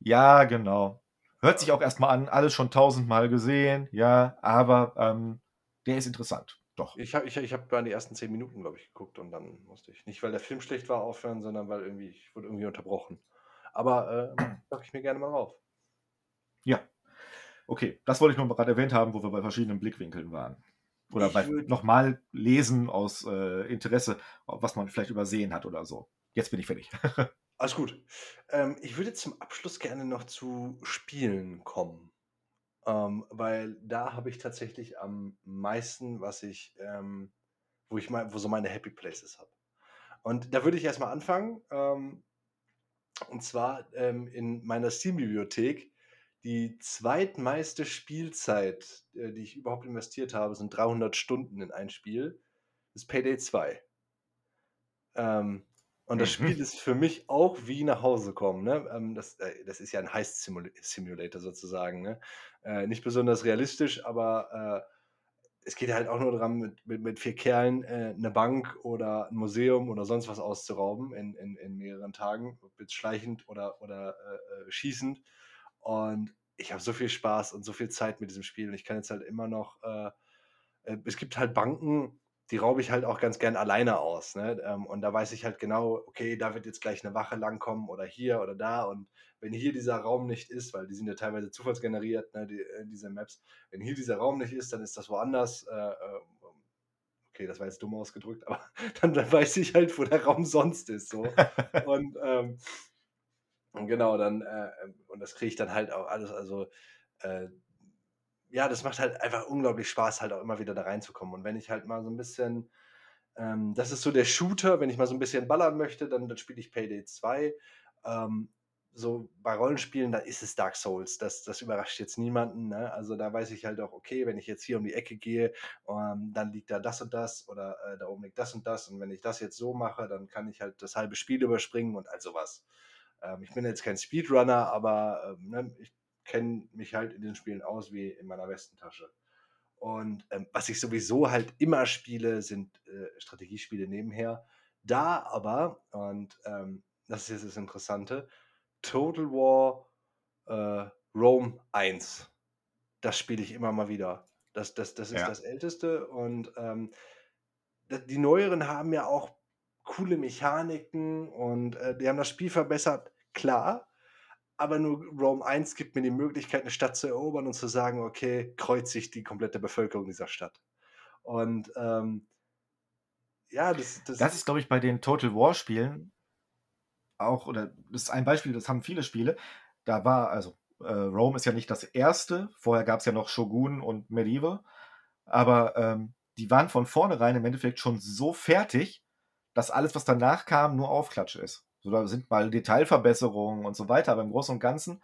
Ja, genau. Hört sich auch erstmal an, alles schon tausendmal gesehen, ja, aber ähm, der ist interessant. Doch. Ich habe ich, ich hab bei die ersten zehn Minuten, glaube ich, geguckt und dann musste ich. Nicht, weil der Film schlecht war, aufhören, sondern weil irgendwie, ich wurde irgendwie unterbrochen. Aber äh, mache ich mir gerne mal rauf. Ja. Okay, das wollte ich nur gerade erwähnt haben, wo wir bei verschiedenen Blickwinkeln waren. Oder nochmal lesen aus äh, Interesse, was man vielleicht übersehen hat oder so. Jetzt bin ich fertig. Alles gut. Ähm, ich würde zum Abschluss gerne noch zu Spielen kommen. Ähm, weil da habe ich tatsächlich am meisten, was ich, ähm, wo ich mal, wo so meine Happy Places habe. Und da würde ich erstmal anfangen. Ähm, und zwar ähm, in meiner Steam-Bibliothek. Die zweitmeiste Spielzeit, äh, die ich überhaupt investiert habe, sind 300 Stunden in ein Spiel. Das ist Payday 2. Ähm, und das. Spiel ist für mich auch wie nach Hause kommen. Ne? Ähm, das, äh, das ist ja ein Heist-Simulator sozusagen. Ne? Äh, nicht besonders realistisch, aber äh, es geht halt auch nur darum, mit, mit, mit vier Kerlen äh, eine Bank oder ein Museum oder sonst was auszurauben in, in, in mehreren Tagen, schleichend oder, oder äh, schießend. Und ich habe so viel Spaß und so viel Zeit mit diesem Spiel. Und ich kann jetzt halt immer noch. Es gibt halt Banken, die raube ich halt auch ganz gern alleine aus. Ne? Ähm, und da weiß ich halt genau, okay, da wird jetzt gleich eine Wache langkommen oder hier oder da. Und wenn hier dieser Raum nicht ist, weil die sind ja teilweise zufallsgeneriert, ne, die, äh, diese Maps, wenn hier dieser Raum nicht ist, dann ist das woanders. Äh, äh, okay, das war jetzt dumm ausgedrückt, aber dann, dann weiß ich halt, wo der Raum sonst ist. So. und ähm, genau, dann, äh, und das kriege ich dann halt auch alles, also äh, ja, das macht halt einfach unglaublich Spaß, halt auch immer wieder da reinzukommen. Und wenn ich halt mal so ein bisschen, ähm, das ist so der Shooter, wenn ich mal so ein bisschen ballern möchte, dann, dann spiele ich Payday 2. Ähm, so bei Rollenspielen, da ist es Dark Souls. Das, das überrascht jetzt niemanden. Ne? Also da weiß ich halt auch, okay, wenn ich jetzt hier um die Ecke gehe, ähm, dann liegt da das und das oder äh, da oben liegt das und das. Und wenn ich das jetzt so mache, dann kann ich halt das halbe Spiel überspringen und all sowas. Ähm, ich bin jetzt kein Speedrunner, aber ähm, ne, ich kenne mich halt in den Spielen aus wie in meiner Westentasche. Und ähm, was ich sowieso halt immer spiele, sind äh, Strategiespiele nebenher. Da aber, und ähm, das ist jetzt das Interessante, Total War äh, Rome 1. Das spiele ich immer mal wieder. Das, das, das ist Ja. das Älteste und ähm, die neueren haben ja auch coole Mechaniken und äh, die haben das Spiel verbessert, klar. Aber nur Rome 1 gibt mir die Möglichkeit, eine Stadt zu erobern und zu sagen, okay, kreuzigt die komplette Bevölkerung dieser Stadt. Und ähm, ja, das, das, Das ist, glaube ich, bei den Total War Spielen auch, oder das ist ein Beispiel, das haben viele Spiele. Da war, also äh, Rome ist ja nicht das erste, vorher gab es ja noch Shogun und Medieval, aber ähm, die waren von vornherein im Endeffekt schon so fertig, dass alles, was danach kam, nur Aufklatsch ist. So, da sind mal Detailverbesserungen und so weiter, aber im Großen und Ganzen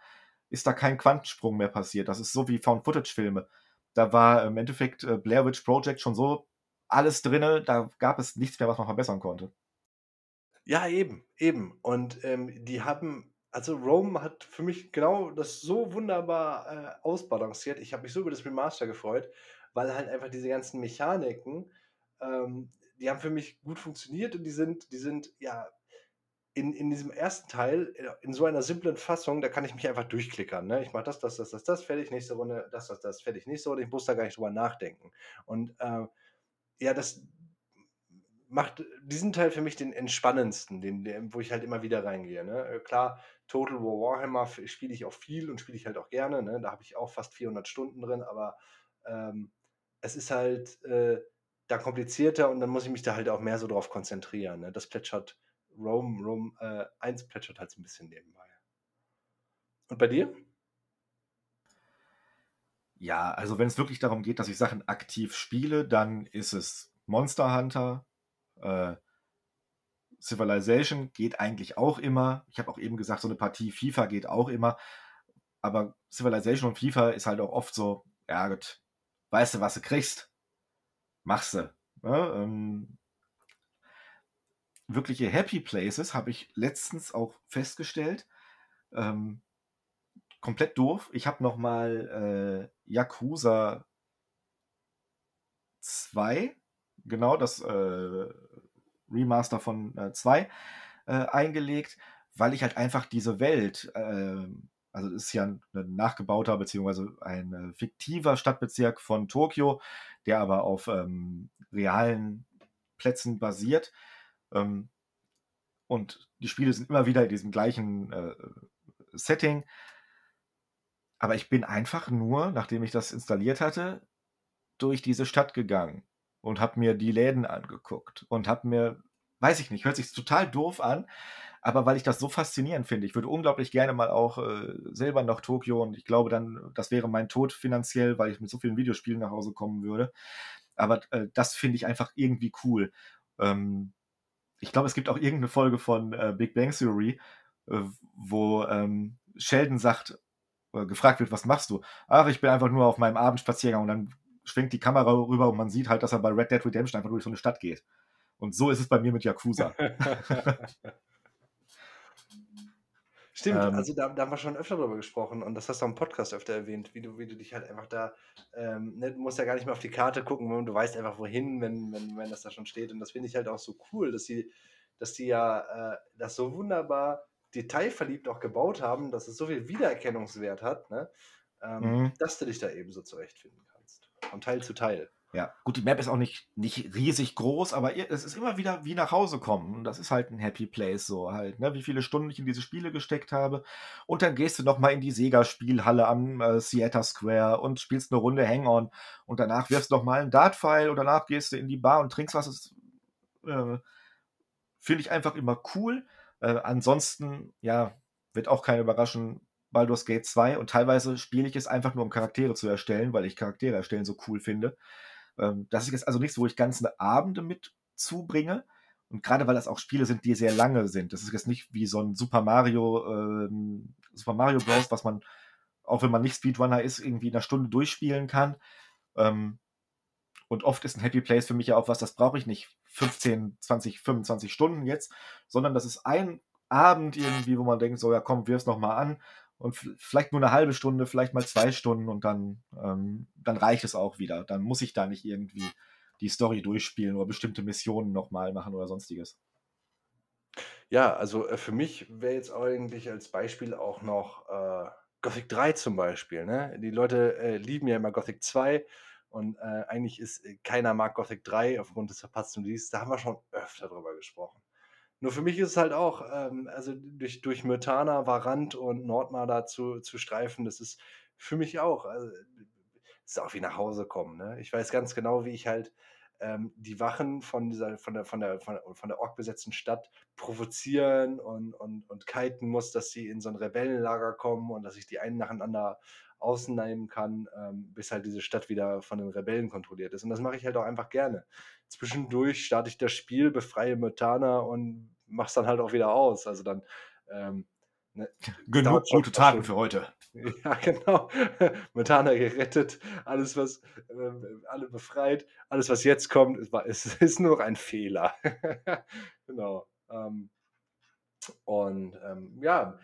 ist da kein Quantensprung mehr passiert. Das ist so wie Found-Footage-Filme. Da war im Endeffekt äh, Blair Witch Project schon so alles drinne, da gab es nichts mehr, was man verbessern konnte. Ja, eben, eben. Und ähm, die haben, also Rome hat für mich genau das so wunderbar äh, ausbalanciert. Ich habe mich so über das Remaster gefreut, weil halt einfach diese ganzen Mechaniken, ähm, die haben für mich gut funktioniert und die sind, die sind ja in, in diesem ersten Teil, äh, in so einer simplen Fassung, da kann ich mich einfach durchklickern. Ne? Ich mache das, das, das, das, das, fertig, nächste Runde, das, das, das, fertig, nächste Runde. Ich muss da gar nicht drüber nachdenken. Und äh, ja, das macht diesen Teil für mich den entspannendsten, den, den, wo ich halt immer wieder reingehe. Ne? Äh, Klar, Total War Warhammer spiele ich auch viel und spiele ich halt auch gerne. Ne? Da habe ich auch fast 400 Stunden drin, aber ähm, es ist halt äh, da komplizierter und dann muss ich mich da halt auch mehr so drauf konzentrieren. Ne? Das plätschert Rome, Rome äh, 1 plätschert halt so ein bisschen nebenbei. Und bei dir? Ja, also wenn es wirklich darum geht, dass ich Sachen aktiv spiele, dann ist es Monster Hunter, äh, Civilization geht eigentlich auch immer. Ich habe auch eben gesagt, so eine Partie FIFA geht auch immer. Aber Civilization und FIFA ist halt auch oft so, ja gut, weißt du, was du kriegst? Machst du. Ne? Ähm, wirkliche Happy Places habe ich letztens auch festgestellt. Ähm, komplett doof. Ich habe noch mal äh, Yakuza 2, genau das äh, Remaster von 2 äh, eingelegt, weil ich halt einfach diese Welt, äh, also es ist ja ein, ein nachgebauter beziehungsweise ein äh, fiktiver Stadtbezirk von Tokio, der aber auf ähm, realen Plätzen basiert. Ähm, und die Spiele sind immer wieder in diesem gleichen äh, Setting. Aber ich bin einfach nur, nachdem ich das installiert hatte, durch diese Stadt gegangen und habe mir die Läden angeguckt und habe mir, weiß ich nicht, hört sich total doof an, aber weil ich das so faszinierend finde, ich würde unglaublich gerne mal auch äh, selber nach Tokio und ich glaube dann, das wäre mein Tod finanziell, weil ich mit so vielen Videospielen nach Hause kommen würde. Aber äh, das finde ich einfach irgendwie cool. Ähm, ich glaube, es gibt auch irgendeine Folge von äh, Big Bang Theory, äh, wo ähm, Sheldon sagt, äh, gefragt wird, was machst du? Ach, ich bin einfach nur auf meinem Abendspaziergang und dann schwenkt die Kamera rüber und man sieht halt, dass er bei Red Dead Redemption einfach durch so eine Stadt geht. Und so ist es bei mir mit Yakuza. Stimmt, Ähm. also da, da haben wir schon öfter drüber gesprochen und das hast du am Podcast öfter erwähnt, wie du, wie du dich halt einfach da, ähm, ne, du musst ja gar nicht mehr auf die Karte gucken, du weißt einfach wohin, wenn, wenn, wenn das da schon steht. Und das finde ich halt auch so cool, dass die, dass die ja äh, das so wunderbar detailverliebt auch gebaut haben, dass es so viel Wiedererkennungswert hat, ne? ähm, Mhm. dass du dich da eben so zurechtfinden kannst. Von Teil zu Teil. Ja, gut, die Map ist auch nicht, nicht riesig groß, aber es ist immer wieder wie nach Hause kommen. Das ist halt ein Happy Place, so halt, ne? Wie viele Stunden ich in diese Spiele gesteckt habe. Und dann gehst du nochmal in die Sega-Spielhalle am äh, Theater Square und spielst eine Runde Hang-On. Und danach wirfst du nochmal einen Dart-Pfeil und danach gehst du in die Bar und trinkst was. Das äh, finde ich einfach immer cool. Äh, ansonsten, ja, wird auch keiner überraschen, Baldur's Gate 2 und teilweise spiele ich es einfach nur, um Charaktere zu erstellen, weil ich Charaktere erstellen so cool finde. Ähm, das ist jetzt also nichts, wo ich ganze Abende mit zubringe. Und gerade weil das auch Spiele sind, die sehr lange sind. Das ist jetzt nicht wie so ein Super Mario, ähm, Super Mario Bros., was man, auch wenn man nicht Speedrunner ist, irgendwie in einer Stunde durchspielen kann. Ähm, und oft ist ein Happy Place für mich ja auch was, das brauche ich nicht 15, 20, 25 Stunden jetzt, sondern das ist ein Abend irgendwie, wo man denkt, so, ja komm, wirf's nochmal an und vielleicht nur eine halbe Stunde, vielleicht mal zwei Stunden und dann, ähm, dann reicht es auch wieder. Dann muss ich da nicht irgendwie die Story durchspielen oder bestimmte Missionen nochmal machen oder sonstiges. Ja, also äh, für mich wäre jetzt eigentlich als Beispiel auch noch äh, Gothic 3 zum Beispiel. Ne? Die Leute äh, lieben ja immer Gothic 2 und äh, eigentlich ist äh, keiner mag Gothic 3 aufgrund des verpassten Release. Da haben wir schon öfter drüber gesprochen. Nur für mich ist es halt auch, ähm, also durch, durch Myrtana, Varant und Nordmar da zu, zu streifen, das ist für mich auch, also, ist auch wie nach Hause kommen. Ne? Ich weiß ganz genau, wie ich halt ähm, die Wachen von dieser, von der, von der, von der, von der Ork besetzten Stadt provozieren und, und, und kiten muss, dass sie in so ein Rebellenlager kommen und dass ich die einen nacheinander ausnehmen kann, ähm, bis halt diese Stadt wieder von den Rebellen kontrolliert ist. Und das mache ich halt auch einfach gerne. Zwischendurch starte ich das Spiel, befreie Myrtana und mache es dann halt auch wieder aus. Also dann ähm, Ne, Genug gute Taten für heute. Ja, genau. Montana gerettet, alles was, äh, alle befreit, alles was jetzt kommt, ist, ist, ist nur noch ein Fehler. genau. Ähm, und ähm, ja,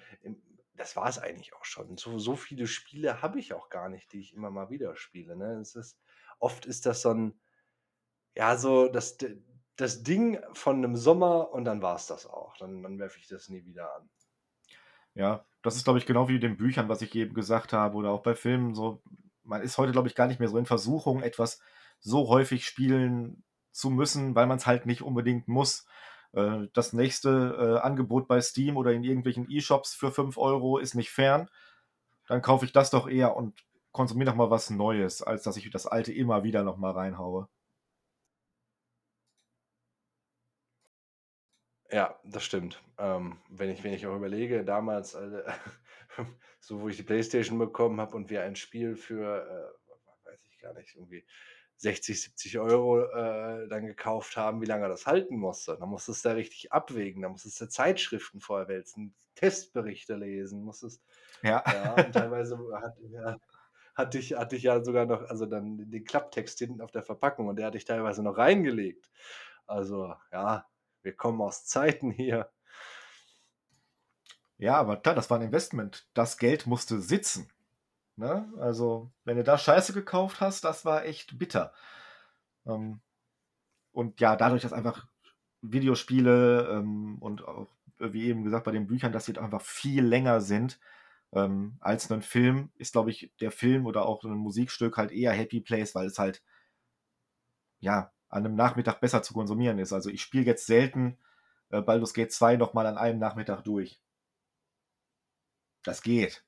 das war es eigentlich auch schon. So, so viele Spiele habe ich auch gar nicht, die ich immer mal wieder spiele. Ne? Es ist, oft ist das so ein, ja, so das, das Ding von einem Sommer und dann war es das auch. Dann, dann werfe ich das nie wieder an. Ja, das ist, glaube ich, genau wie in den Büchern, was ich eben gesagt habe, oder auch bei Filmen so. Man ist heute, glaube ich, gar nicht mehr so in Versuchung, etwas so häufig spielen zu müssen, weil man es halt nicht unbedingt muss. Äh, das nächste äh, Angebot bei Steam oder in irgendwelchen E-Shops für 5 Euro ist nicht fern. Dann kaufe ich das doch eher und konsumiere noch mal was Neues, als dass ich das alte immer wieder noch mal reinhaue. Ja, das stimmt. Ähm, wenn ich wenn ich auch überlege, damals, äh, so wo ich die Playstation bekommen habe und wir ein Spiel für, äh, weiß ich gar nicht, irgendwie 60, 70 € äh, dann gekauft haben, wie lange das halten musste. Da musstest du da richtig abwägen, da musstest du Zeitschriften vorher wälzen, Testberichte lesen, musstest Ja. ja, und teilweise hat ja, hatte ich hatte ich ja sogar noch also dann den Klapptext hinten auf der Verpackung und der hatte ich teilweise noch reingelegt. Also, ja, wir kommen aus Zeiten hier. Ja, aber klar, das war ein Investment. Das Geld musste sitzen. Ne? Also, wenn du da Scheiße gekauft hast, das war echt bitter. Ähm, und ja, dadurch, dass einfach Videospiele ähm, und auch, wie eben gesagt, bei den Büchern, dass sie einfach viel länger sind ähm, als ein Film, ist, glaube ich, der Film oder auch ein Musikstück halt eher Happy Place, weil es halt, ja, an einem Nachmittag besser zu konsumieren ist. Also ich spiele jetzt selten äh, Baldur's Gate 2 nochmal an einem Nachmittag durch. Das geht.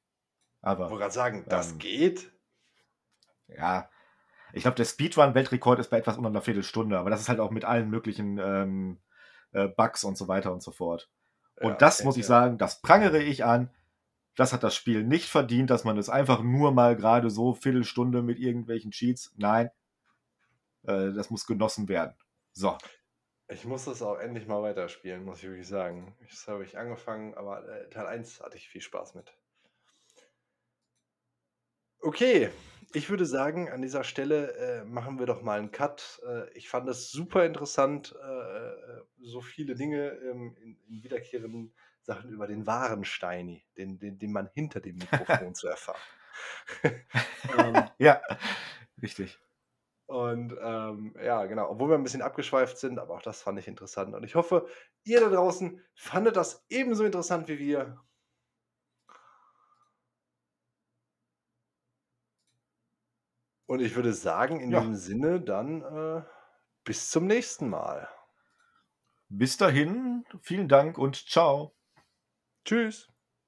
Aber. Ich wollte gerade sagen, das ähm, geht? Ja. Ich glaube, der Speedrun-Weltrekord ist bei etwas unter einer Viertelstunde, aber das ist halt auch mit allen möglichen ähm, äh, Bugs und so weiter und so fort. Und ja, das muss ich ja. sagen, das prangere ich an. Das hat das Spiel nicht verdient, dass man es einfach nur mal gerade so Viertelstunde mit irgendwelchen Cheats. Nein, äh, das muss genossen werden. So. Ich muss das auch endlich mal weiterspielen, muss ich wirklich sagen. Das habe ich angefangen, aber äh, Teil 1 hatte ich viel Spaß mit. Okay, ich würde sagen, an dieser Stelle äh, machen wir doch mal einen Cut. Äh, ich fand es super interessant, äh, äh so viele Dinge ähm, in, in, wiederkehrenden Sachen über den wahren Steini, den, den, den man hinter dem Mikrofon zu erfahren. ähm, ja, richtig. Und ähm, ja, genau, obwohl wir ein bisschen abgeschweift sind, aber auch das fand ich interessant. Und ich hoffe, ihr da draußen fandet das ebenso interessant wie wir. Und ich würde sagen, in ja. diesem Sinne dann äh, bis zum nächsten Mal. Bis dahin, vielen Dank und ciao. Tschüss.